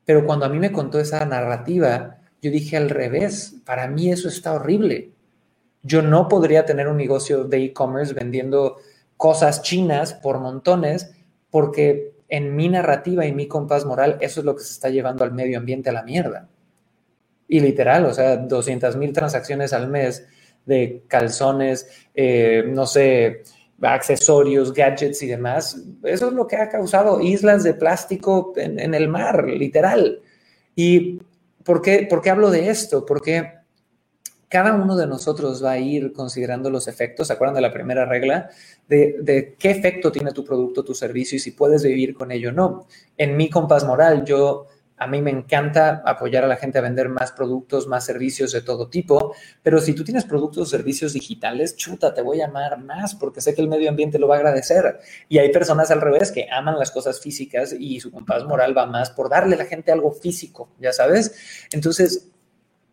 Pero cuando a mí me contó esa narrativa, yo dije al revés, para mí eso está horrible. Yo no podría tener un negocio de e-commerce vendiendo cosas chinas por montones, porque en mi narrativa y mi compás moral, eso es lo que se está llevando al medio ambiente a la mierda. Y literal, o sea, 200 mil transacciones al mes de calzones, eh, no sé, accesorios, gadgets y demás, eso es lo que ha causado islas de plástico en, en el mar, literal. ¿Y por qué, por qué hablo de esto? Porque cada uno de nosotros va a ir considerando los efectos, ¿se acuerdan de la primera regla? De, qué efecto tiene tu producto, tu servicio y si puedes vivir con ello o no. En mi compás moral, yo, a mí me encanta apoyar a la gente a vender más productos, más servicios de todo tipo, pero si tú tienes productos o servicios digitales, chuta, te voy a amar más porque sé que el medio ambiente lo va a agradecer. Y hay personas al revés que aman las cosas físicas y su compás moral va más por darle a la gente algo físico, ya sabes. Entonces,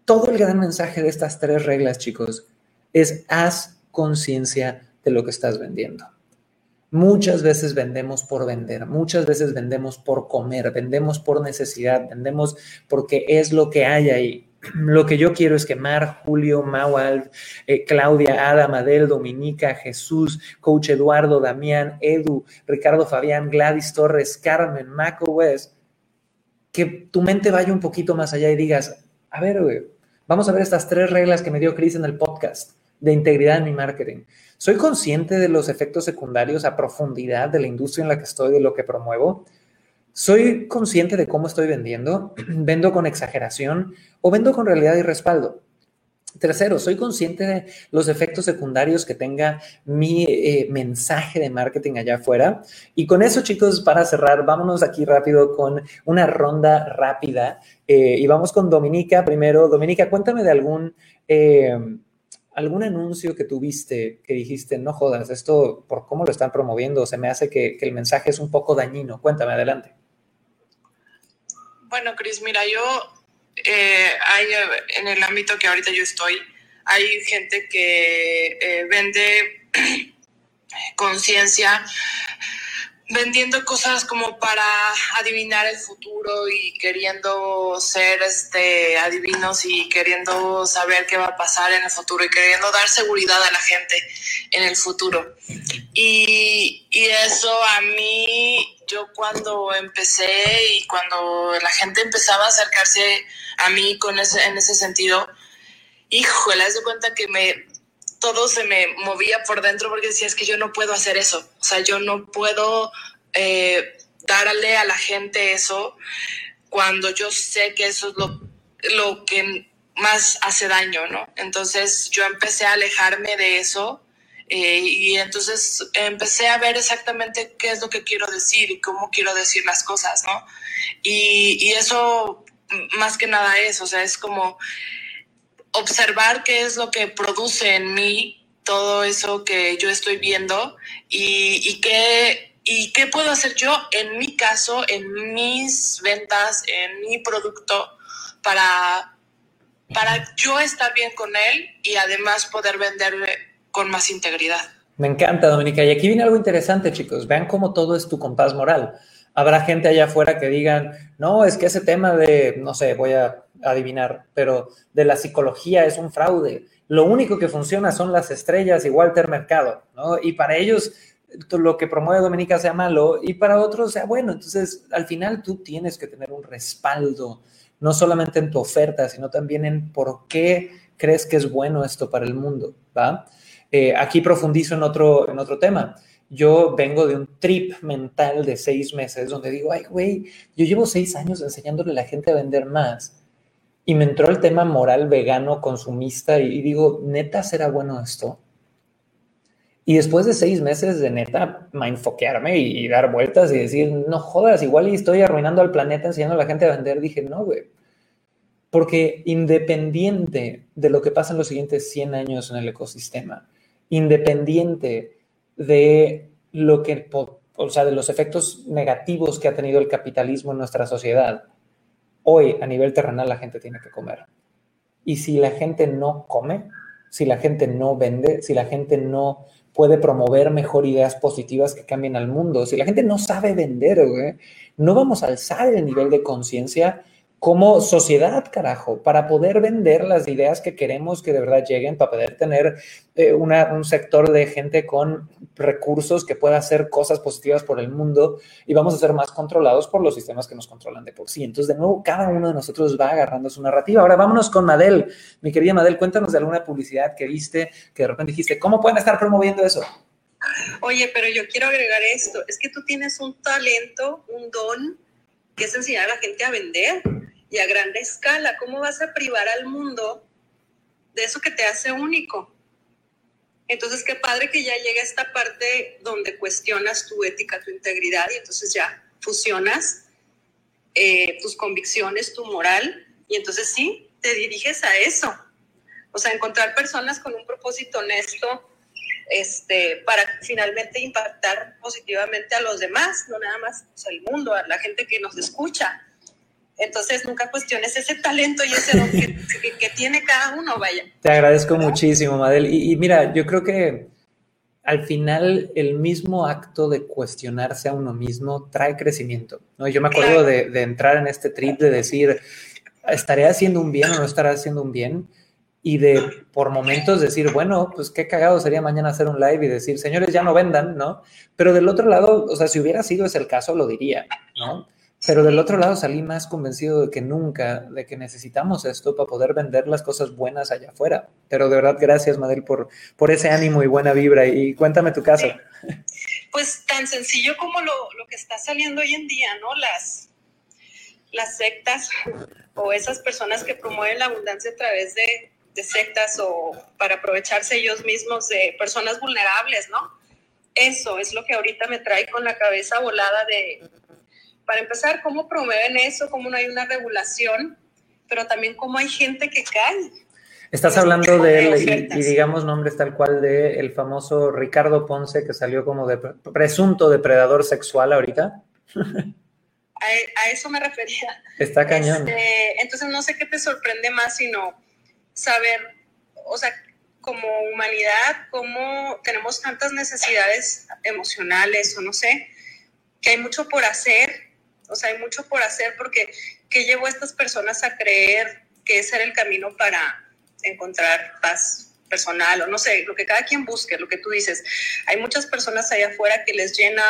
todo el gran mensaje de estas tres reglas, chicos, es haz conciencia de lo que estás vendiendo. Muchas veces vendemos por vender, muchas veces vendemos por comer, vendemos por necesidad, vendemos porque es lo que hay ahí. lo que yo quiero es que Mar, Julio, Mawal, eh, Claudia, Ada, Madel, Dominica, Jesús, Coach Eduardo, Damián, Edu, Ricardo Fabián, Gladys Torres, Carmen, Maco West, que tu mente vaya un poquito más allá y digas, a ver, vamos a ver estas tres reglas que me dio Chris en el podcast de integridad en mi marketing. Soy consciente de los efectos secundarios a profundidad de la industria en la que estoy, de lo que promuevo. Soy consciente de cómo estoy vendiendo. Vendo con exageración o vendo con realidad y respaldo. Tercero, soy consciente de los efectos secundarios que tenga mi eh, mensaje de marketing allá afuera. Y con eso, chicos, para cerrar, vámonos aquí rápido con una ronda rápida. Eh, y vamos con Dominica primero. Dominica, cuéntame de algún eh, algún anuncio que tuviste que dijiste, no jodas, esto por cómo lo están promoviendo, se me hace que, el mensaje es un poco dañino. Cuéntame, adelante. Bueno, Cris, mira, yo eh, hay, en el ámbito que ahorita yo estoy, hay gente que eh, vende conciencia vendiendo cosas como para adivinar el futuro y queriendo ser este adivinos y queriendo saber qué va a pasar en el futuro y queriendo dar seguridad a la gente en el futuro. Y, y eso a mí, yo cuando empecé y cuando la gente empezaba a acercarse a mí con ese, en ese sentido, híjole, haz de cuenta que me todo se me movía por dentro porque decía, es que yo no puedo hacer eso. O sea, yo no puedo eh, darle a la gente eso cuando yo sé que eso es lo, lo que más hace daño, ¿no? Entonces yo empecé a alejarme de eso eh, y entonces empecé a ver exactamente qué es lo que quiero decir y cómo quiero decir las cosas, ¿no? Y, y eso más que nada es, o sea, es como observar qué es lo que produce en mí todo eso que yo estoy viendo y, qué, y qué puedo hacer yo en mi caso, en mis ventas, en mi producto para, para yo estar bien con él y además poder venderle con más integridad. Me encanta, Dominica. Y aquí viene algo interesante, chicos. Vean cómo todo es tu compás moral. Habrá gente allá afuera que digan, no, es que ese tema de, no sé, voy a adivinar, pero de la psicología es un fraude. Lo único que funciona son las estrellas y Walter Mercado, ¿no? Y para ellos lo que promueve Dominica sea malo y para otros sea bueno. Entonces, al final tú tienes que tener un respaldo, no solamente en tu oferta, sino también en por qué crees que es bueno esto para el mundo, ¿va? Eh, aquí profundizo en otro, en otro tema. Yo vengo de un trip mental de seis meses donde digo, ay, güey, yo llevo seis años enseñándole a la gente a vender más y me entró el tema moral vegano consumista y, digo, neta, ¿será bueno esto? Y después de seis meses de neta, enfoquearme y, dar vueltas y decir, no jodas, igual y estoy arruinando al planeta enseñando a la gente a vender, dije, no, güey. Porque independiente de lo que pasa en los siguientes 100 años en el ecosistema, independiente de lo que, o sea, de los efectos negativos que ha tenido el capitalismo en nuestra sociedad, hoy a nivel terrenal la gente tiene que comer. Y si la gente no come, si la gente no vende, si la gente no puede promover mejor ideas positivas que cambien al mundo, si la gente no sabe vender, no vamos a alzar el nivel de conciencia como sociedad, carajo, para poder vender las ideas que queremos que de verdad lleguen, para poder tener eh, un sector de gente con recursos que pueda hacer cosas positivas por el mundo y vamos a ser más controlados por los sistemas que nos controlan de por sí. Entonces, de nuevo, cada uno de nosotros va agarrando su narrativa. Ahora vámonos con Madel. Mi querida Madel, cuéntanos de alguna publicidad que viste, que de repente dijiste, ¿cómo pueden estar promoviendo eso? Oye, pero yo quiero agregar esto, es que tú tienes un talento, un don, que es enseñar a la gente a vender y a grande escala. ¿Cómo vas a privar al mundo de eso que te hace único? Entonces, qué padre que ya llegue esta parte donde cuestionas tu ética, tu integridad y entonces ya fusionas eh, tus convicciones, tu moral y entonces sí, te diriges a eso. O sea, encontrar personas con un propósito honesto este, para finalmente impactar positivamente a los demás, no nada más al mundo, a la gente que nos escucha. Entonces nunca cuestiones ese talento y ese don que, tiene cada uno, vaya. Te agradezco muchísimo, Madel. Y, mira, yo creo que al final el mismo acto de cuestionarse a uno mismo trae crecimiento. ¿no? Yo me acuerdo de, de, entrar en este trip de decir, ¿estaré haciendo un bien o no estaré haciendo un bien? Y de por momentos decir, bueno, pues qué cagado sería mañana hacer un live y decir, señores, ya no vendan, ¿no? Pero del otro lado, o sea, si hubiera sido ese el caso, lo diría, ¿no? Pero del otro lado salí más convencido de que nunca, de que necesitamos esto para poder vender las cosas buenas allá afuera. Pero de verdad, gracias, Madel, por, por ese ánimo y buena vibra. Y cuéntame tu caso. Pues tan sencillo como lo, lo que está saliendo hoy en día, ¿no? Las, las sectas o esas personas que promueven la abundancia a través de, de sectas o para aprovecharse ellos mismos de personas vulnerables, ¿no? Eso es lo que ahorita me trae con la cabeza volada de para empezar, cómo promueven eso, cómo no hay una regulación, pero también cómo hay gente que cae. Estás hablando de él y, digamos nombres tal cual de el famoso Ricardo Ponce que salió como de presunto depredador sexual ahorita. A, eso me refería. Está cañón. Este, entonces no sé qué te sorprende más, sino saber, o sea, como humanidad, cómo tenemos tantas necesidades emocionales o no sé, que hay mucho por hacer o sea, hay mucho por hacer porque ¿qué llevó a estas personas a creer que ese era el camino para encontrar paz personal o no sé, lo que cada quien busque, lo que tú dices. Hay muchas personas allá afuera que les llena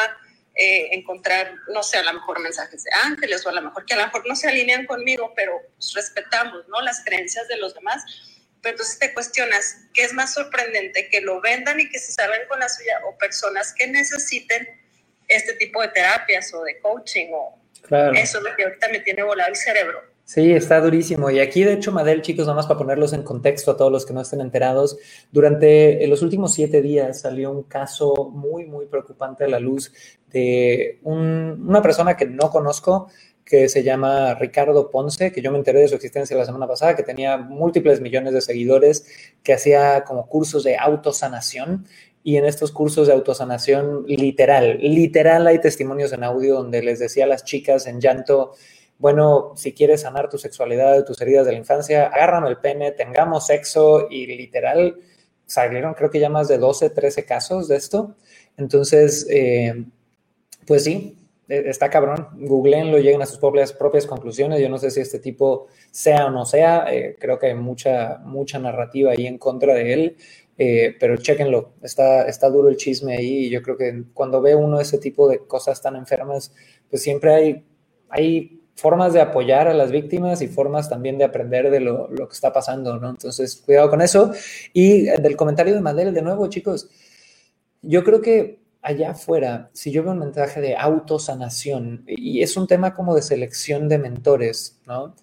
eh, encontrar, no sé, a lo mejor mensajes de ángeles o a lo mejor que a lo mejor no se alinean conmigo, pero pues, respetamos, ¿no? Las creencias de los demás. Pero entonces te cuestionas, ¿qué es más sorprendente? ¿Que lo vendan y que se salgan con la suya o personas que necesiten este tipo de terapias o de coaching o eso es lo que ahorita me tiene volado el cerebro. Sí, está durísimo. Y aquí, de hecho, Madel, chicos, nada más para ponerlos en contexto a todos los que no estén enterados, durante los últimos siete días salió un caso muy, muy preocupante a la luz de una persona que no conozco, que se llama Ricardo Ponce, que yo me enteré de su existencia la semana pasada, que tenía múltiples millones de seguidores, que hacía como cursos de autosanación y en estos cursos de autosanación literal, literal hay testimonios en audio donde les decía a las chicas en llanto, bueno, si quieres sanar tu sexualidad, tus heridas de la infancia, agárrame el pene, tengamos sexo y literal salieron creo que ya más de 12, 13 casos de esto. Entonces, eh, pues sí, e, está cabrón. Googleenlo, lleguen a sus propias, propias conclusiones. Yo no sé si este tipo sea o no sea. Eh, creo que hay mucha, mucha narrativa ahí en contra de él. Eh, pero chéquenlo, está, está duro el chisme ahí y yo creo que cuando ve uno ese tipo de cosas tan enfermas, pues siempre hay, hay formas de apoyar a las víctimas y formas también de aprender de lo, lo, que está pasando, ¿no? Entonces, cuidado con eso. Y del comentario de Madel, de nuevo, chicos, yo creo que allá afuera, si yo veo un mensaje de autosanación, y es un tema como de selección de mentores, ¿no?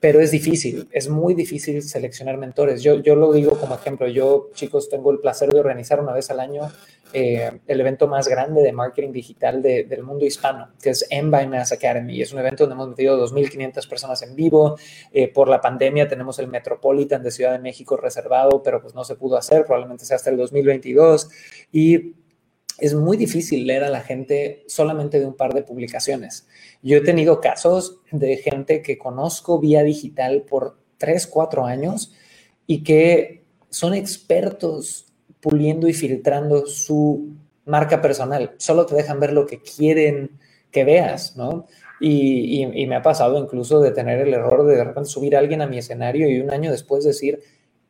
Pero es difícil, es muy difícil seleccionar mentores. Yo, yo lo digo como ejemplo, yo chicos tengo el placer de organizar una vez al año eh, el evento más grande de marketing digital del mundo hispano, que es M Mass Academy. Es un evento donde hemos metido 2.500 personas en vivo. Eh, por la pandemia tenemos el Metropolitan de Ciudad de México reservado, pero pues no se pudo hacer, probablemente sea hasta el 2022. Y es muy difícil leer a la gente solamente de un par de publicaciones. Yo he tenido casos de gente que conozco vía digital por tres, cuatro años y que son expertos puliendo y filtrando su marca personal. Solo te dejan ver lo que quieren que veas, ¿no? Y, y, me ha pasado incluso de tener el error de de repente subir a alguien a mi escenario y un año después decir,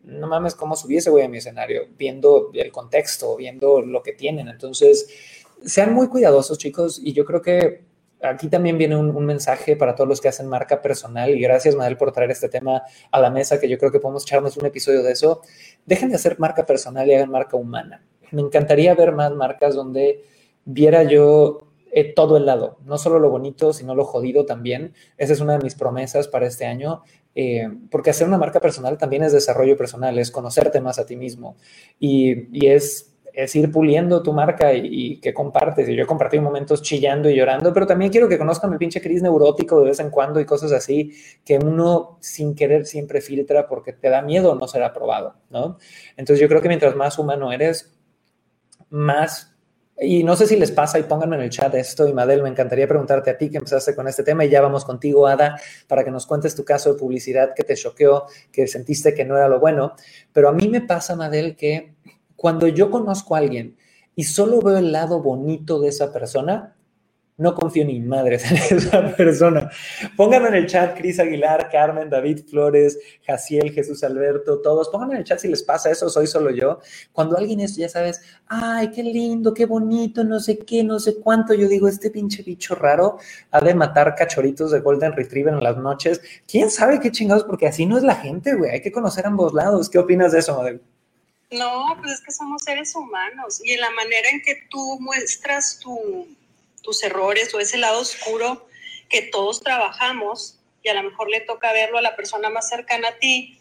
no mames, ¿cómo subiese voy a mi escenario? Viendo el contexto, viendo lo que tienen. Entonces, sean muy cuidadosos, chicos, y yo creo que aquí también viene un, mensaje para todos los que hacen marca personal, y gracias, Madel, por traer este tema a la mesa, que yo creo que podemos echarnos un episodio de eso. Dejen de hacer marca personal y hagan marca humana. Me encantaría ver más marcas donde viera yo eh, todo el lado, no solo lo bonito, sino lo jodido también. Esa es una de mis promesas para este año, eh, porque hacer una marca personal también es desarrollo personal, es conocerte más a ti mismo y, es, es, ir puliendo tu marca y, que compartes. Y yo he compartido momentos chillando y llorando, pero también quiero que conozcan el pinche Cris neurótico de vez en cuando y cosas así que uno sin querer siempre filtra porque te da miedo no ser aprobado, ¿no? Entonces yo creo que mientras más humano eres, más y no sé si les pasa y pónganme en el chat esto. Y Madel, me encantaría preguntarte a ti que empezaste con este tema y ya vamos contigo, Ada, para que nos cuentes tu caso de publicidad que te choqueó, que sentiste que no era lo bueno. Pero a mí me pasa, Madel, que cuando yo conozco a alguien y solo veo el lado bonito de esa persona, no confío ni madres en esa persona. Pónganme en el chat Cris Aguilar, Carmen, David Flores, Jaciel, Jesús Alberto, todos. Pónganme en el chat si les pasa eso, soy solo yo. Cuando alguien es, ya sabes, ay, qué lindo, qué bonito, no sé qué, no sé cuánto, yo digo, este pinche bicho raro ha de matar cachoritos de Golden Retriever en las noches. ¿Quién sabe qué chingados? Porque así no es la gente, güey. Hay que conocer ambos lados. ¿Qué opinas de eso, Model? No, pues es que somos seres humanos y en la manera en que tú muestras tus errores o ese lado oscuro que todos trabajamos y a lo mejor le toca verlo a la persona más cercana a ti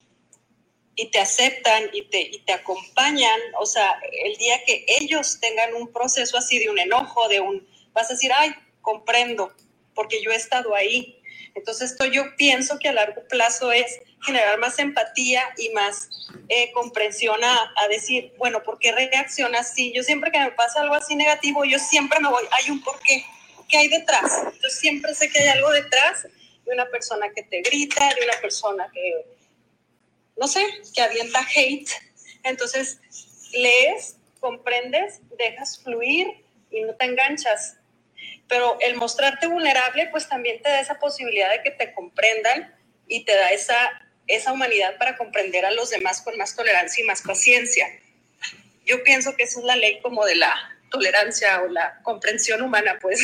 y te aceptan y te, y te acompañan, o sea, el día que ellos tengan un proceso así de un enojo, de un, vas a decir, ay, comprendo, porque yo he estado ahí, entonces, esto yo pienso que a largo plazo es generar más empatía y más eh, comprensión a, decir, bueno, ¿por qué reacciona así? Yo siempre que me pasa algo así negativo, yo siempre me voy, hay un por qué, ¿qué hay detrás? Yo siempre sé que hay algo detrás de una persona que te grita, de una persona que, no sé, que avienta hate. Entonces, lees, comprendes, dejas fluir y no te enganchas pero el mostrarte vulnerable pues también te da esa posibilidad de que te comprendan y te da esa, esa humanidad para comprender a los demás con más tolerancia y más paciencia. Yo pienso que esa es la ley como de la tolerancia o la comprensión humana, pues.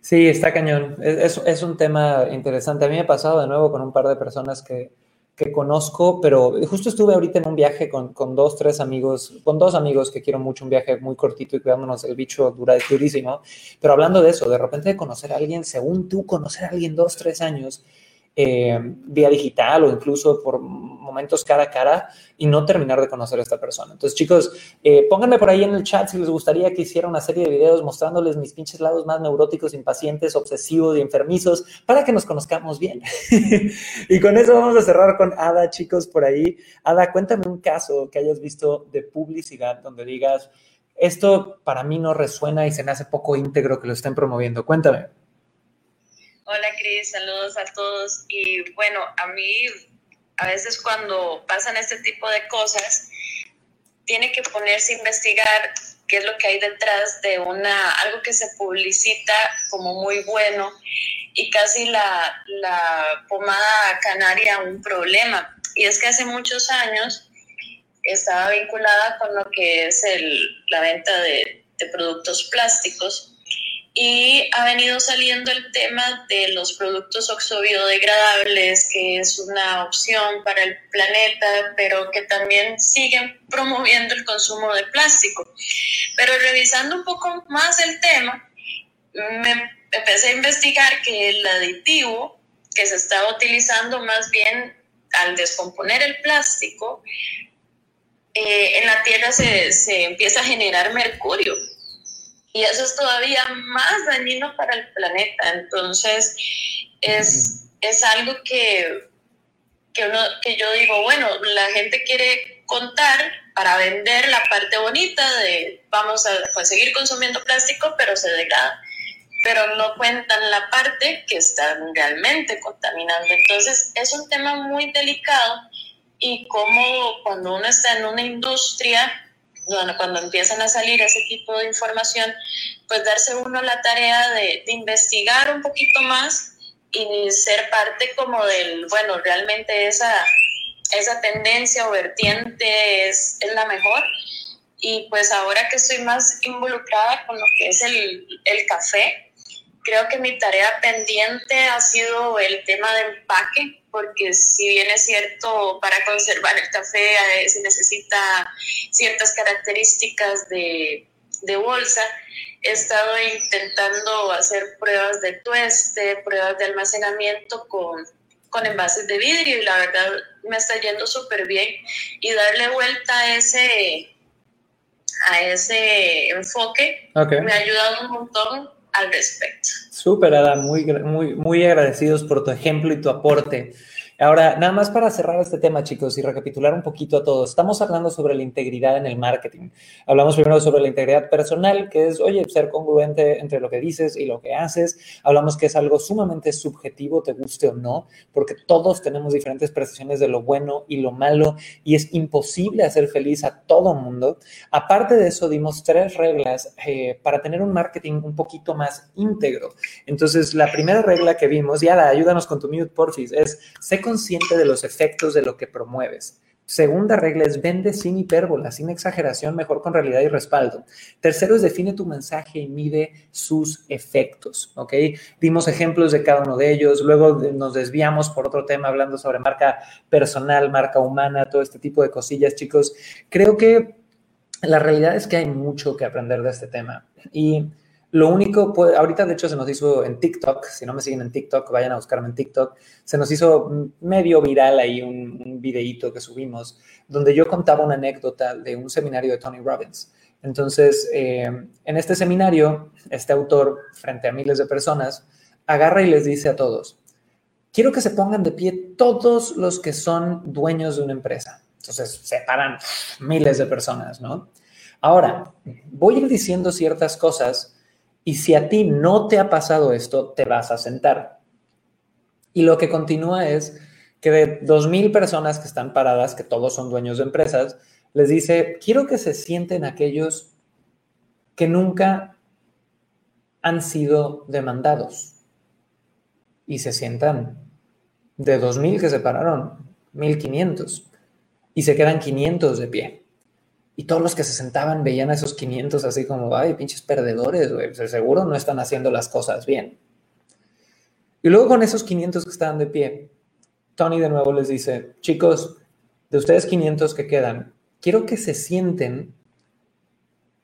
Sí, está cañón. Es, es un tema interesante. A mí me ha pasado de nuevo con un par de personas que, que conozco, pero justo estuve ahorita en un viaje con, con, dos, tres amigos, con dos amigos que quiero mucho, un viaje muy cortito y cuidándonos el bicho dura, durísimo, pero hablando de eso, de repente de conocer a alguien, según tú, conocer a alguien dos, tres años, eh, vía digital o incluso por momentos cara a cara y no terminar de conocer a esta persona. Entonces, chicos, eh, pónganme por ahí en el chat si les gustaría que hiciera una serie de videos mostrándoles mis pinches lados más neuróticos, impacientes, obsesivos y enfermizos para que nos conozcamos bien. y con eso vamos a cerrar con Ada, chicos, por ahí. Ada, cuéntame un caso que hayas visto de publicidad donde digas, esto para mí no resuena y se me hace poco íntegro que lo estén promoviendo. Cuéntame. Hola Cris, saludos a todos. Y bueno, a mí a veces cuando pasan este tipo de cosas, tiene que ponerse a investigar qué es lo que hay detrás de una, algo que se publicita como muy bueno y casi la, la pomada canaria un problema. Y es que hace muchos años estaba vinculada con lo que es el, la venta de, de productos plásticos y ha venido saliendo el tema de los productos oxobiodegradables, que es una opción para el planeta, pero que también siguen promoviendo el consumo de plástico. Pero revisando un poco más el tema, me empecé a investigar que el aditivo que se estaba utilizando más bien al descomponer el plástico, eh, en la Tierra se, se empieza a generar mercurio y eso es todavía más dañino para el planeta. Entonces, es, es algo que, que, uno, que yo digo, bueno, la gente quiere contar para vender la parte bonita de vamos a pues, seguir consumiendo plástico, pero se degrada. Pero no cuentan la parte que están realmente contaminando. Entonces, es un tema muy delicado y como cuando uno está en una industria, cuando empiezan a salir ese tipo de información, pues darse uno la tarea de, investigar un poquito más y ser parte como del, bueno, realmente esa, esa tendencia o vertiente es, es la mejor. Y pues ahora que estoy más involucrada con lo que es el, el café, creo que mi tarea pendiente ha sido el tema de empaque, porque si bien es cierto, para conservar el café se necesita ciertas características de, de bolsa, he estado intentando hacer pruebas de tueste, pruebas de almacenamiento con, con envases de vidrio y la verdad me está yendo súper bien. Y darle vuelta a ese, a ese enfoque me ha ayudado un montón al respecto. Súper, muy, muy, muy agradecidos por tu ejemplo y tu aporte. Ahora, nada más para cerrar este tema, chicos, y recapitular un poquito a todos. Estamos hablando sobre la integridad en el marketing. Hablamos primero sobre la integridad personal, que es, oye, ser congruente entre lo que dices y lo que haces. Hablamos que es algo sumamente subjetivo, te guste o no, porque todos tenemos diferentes percepciones de lo bueno y lo malo, y es imposible hacer feliz a todo mundo. Aparte de eso, dimos tres reglas eh, para tener un marketing un poquito más íntegro. Entonces, la primera regla que vimos, y ahora ayúdanos con tu mute, porfis, es sé consciente de los efectos de lo que promueves. Segunda regla es vende sin hipérbola, sin exageración, mejor con realidad y respaldo. Tercero es define tu mensaje y mide sus efectos, ¿ok? Dimos ejemplos de cada uno de ellos, luego nos desviamos por otro tema hablando sobre marca personal, marca humana, todo este tipo de cosillas, chicos. Creo que la realidad es que hay mucho que aprender de este tema y lo único, pues, ahorita de hecho se nos hizo en TikTok, si no me siguen en TikTok, vayan a buscarme en TikTok, se nos hizo medio viral ahí un, un videíto que subimos, donde yo contaba una anécdota de un seminario de Tony Robbins. Entonces, eh, en este seminario, este autor, frente a miles de personas, agarra y les dice a todos, quiero que se pongan de pie todos los que son dueños de una empresa. Entonces, se paran miles de personas, ¿no? Ahora, voy a ir diciendo ciertas cosas y si a ti no te ha pasado esto, te vas a sentar. Y lo que continúa es que de 2.000 personas que están paradas, que todos son dueños de empresas, les dice, quiero que se sienten aquellos que nunca han sido demandados. Y se sientan de 2.000 que se pararon, 1.500. Y se quedan 500 de pie. Y todos los que se sentaban veían a esos 500 así como, ay, pinches perdedores, güey, seguro no están haciendo las cosas bien. Y luego con esos 500 que estaban de pie, Tony de nuevo les dice, chicos, de ustedes 500 que quedan, quiero que se sienten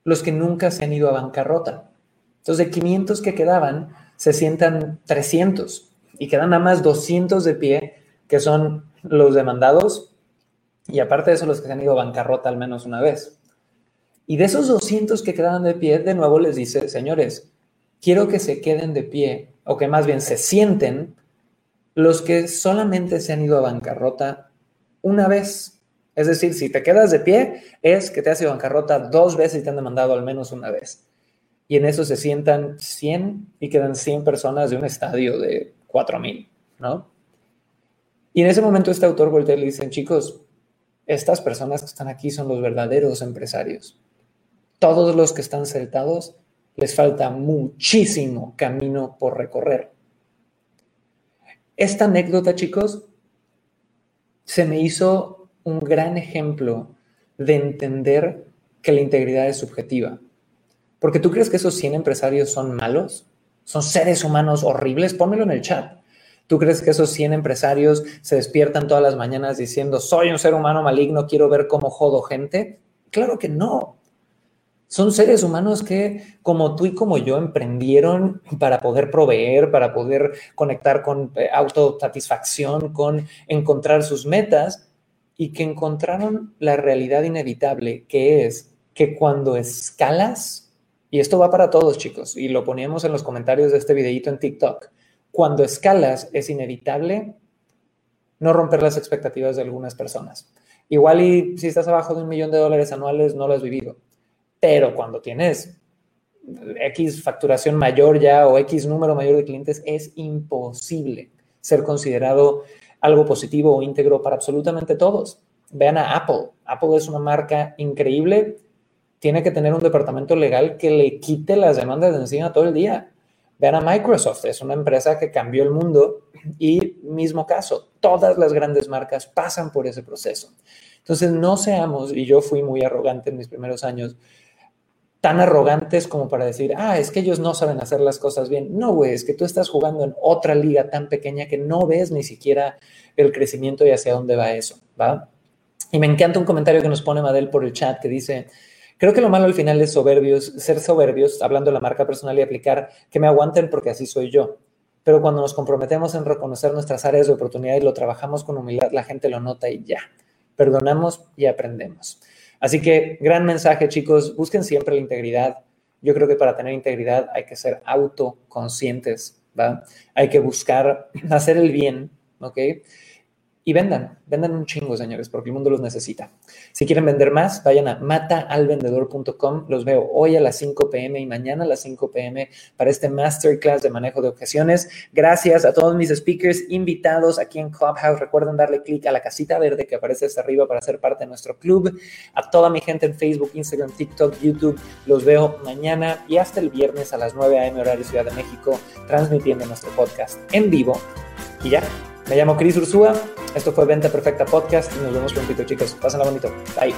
los que nunca se han ido a bancarrota. Entonces, de 500 que quedaban, se sientan 300 y quedan nada más 200 de pie, que son los demandados y aparte de eso, los que se han ido a bancarrota al menos una vez. Y de esos 200 que quedaban de pie, de nuevo les dice, señores, quiero que se queden de pie, o que más bien se sienten los que solamente se han ido a bancarrota una vez. Es decir, si te quedas de pie, es que te has ido a bancarrota dos veces y te han demandado al menos una vez. Y en eso se sientan 100 y quedan 100 personas de un estadio de 4000, ¿no? Y en ese momento este autor voltea y le dicen, chicos, estas personas que están aquí son los verdaderos empresarios. Todos los que están sentados les falta muchísimo camino por recorrer. Esta anécdota, chicos, se me hizo un gran ejemplo de entender que la integridad es subjetiva. Porque tú crees que esos 100 empresarios son malos, son seres humanos horribles, pónmelo en el chat. ¿Tú crees que esos 100 empresarios se despiertan todas las mañanas diciendo, soy un ser humano maligno, quiero ver cómo jodo gente? Claro que no. Son seres humanos que, como tú y como yo, emprendieron para poder proveer, para poder conectar con eh, autosatisfacción, con encontrar sus metas y que encontraron la realidad inevitable, que es que cuando escalas, y esto va para todos chicos, y lo poníamos en los comentarios de este videito en TikTok, cuando escalas es inevitable no romper las expectativas de algunas personas. Igual y si estás abajo de un millón de dólares anuales no lo has vivido, pero cuando tienes X facturación mayor ya o X número mayor de clientes, es imposible ser considerado algo positivo o íntegro para absolutamente todos. Vean a Apple. Apple es una marca increíble. Tiene que tener un departamento legal que le quite las demandas de encima todo el día. Vean a Microsoft, es una empresa que cambió el mundo y mismo caso, todas las grandes marcas pasan por ese proceso. Entonces, no seamos, y yo fui muy arrogante en mis primeros años, tan arrogantes como para decir, ah, es que ellos no saben hacer las cosas bien. No, güey, es que tú estás jugando en otra liga tan pequeña que no ves ni siquiera el crecimiento y hacia dónde va eso, ¿va? Y me encanta un comentario que nos pone Madel por el chat que dice, Creo que lo malo al final es soberbios, ser soberbios, hablando de la marca personal y aplicar que me aguanten porque así soy yo. Pero cuando nos comprometemos en reconocer nuestras áreas de oportunidad y lo trabajamos con humildad, la gente lo nota y ya. Perdonamos y aprendemos. Así que gran mensaje, chicos. Busquen siempre la integridad. Yo creo que para tener integridad hay que ser autoconscientes, ¿va? Hay que buscar hacer el bien, ¿ok? Y vendan, vendan un chingo, señores, porque el mundo los necesita. Si quieren vender más, vayan a mataalvendedor.com. Los veo hoy a las 5 pm y mañana a las 5 pm para este masterclass de manejo de objeciones. Gracias a todos mis speakers invitados aquí en Clubhouse. Recuerden darle clic a la casita verde que aparece hasta arriba para ser parte de nuestro club. A toda mi gente en Facebook, Instagram, TikTok, YouTube. Los veo mañana y hasta el viernes a las 9 am horario Ciudad de México, transmitiendo nuestro podcast en vivo. Y ya, me llamo Cris Ursúa, esto fue Venta Perfecta Podcast y nos vemos prontito chicos. Pásenla bonito. Bye.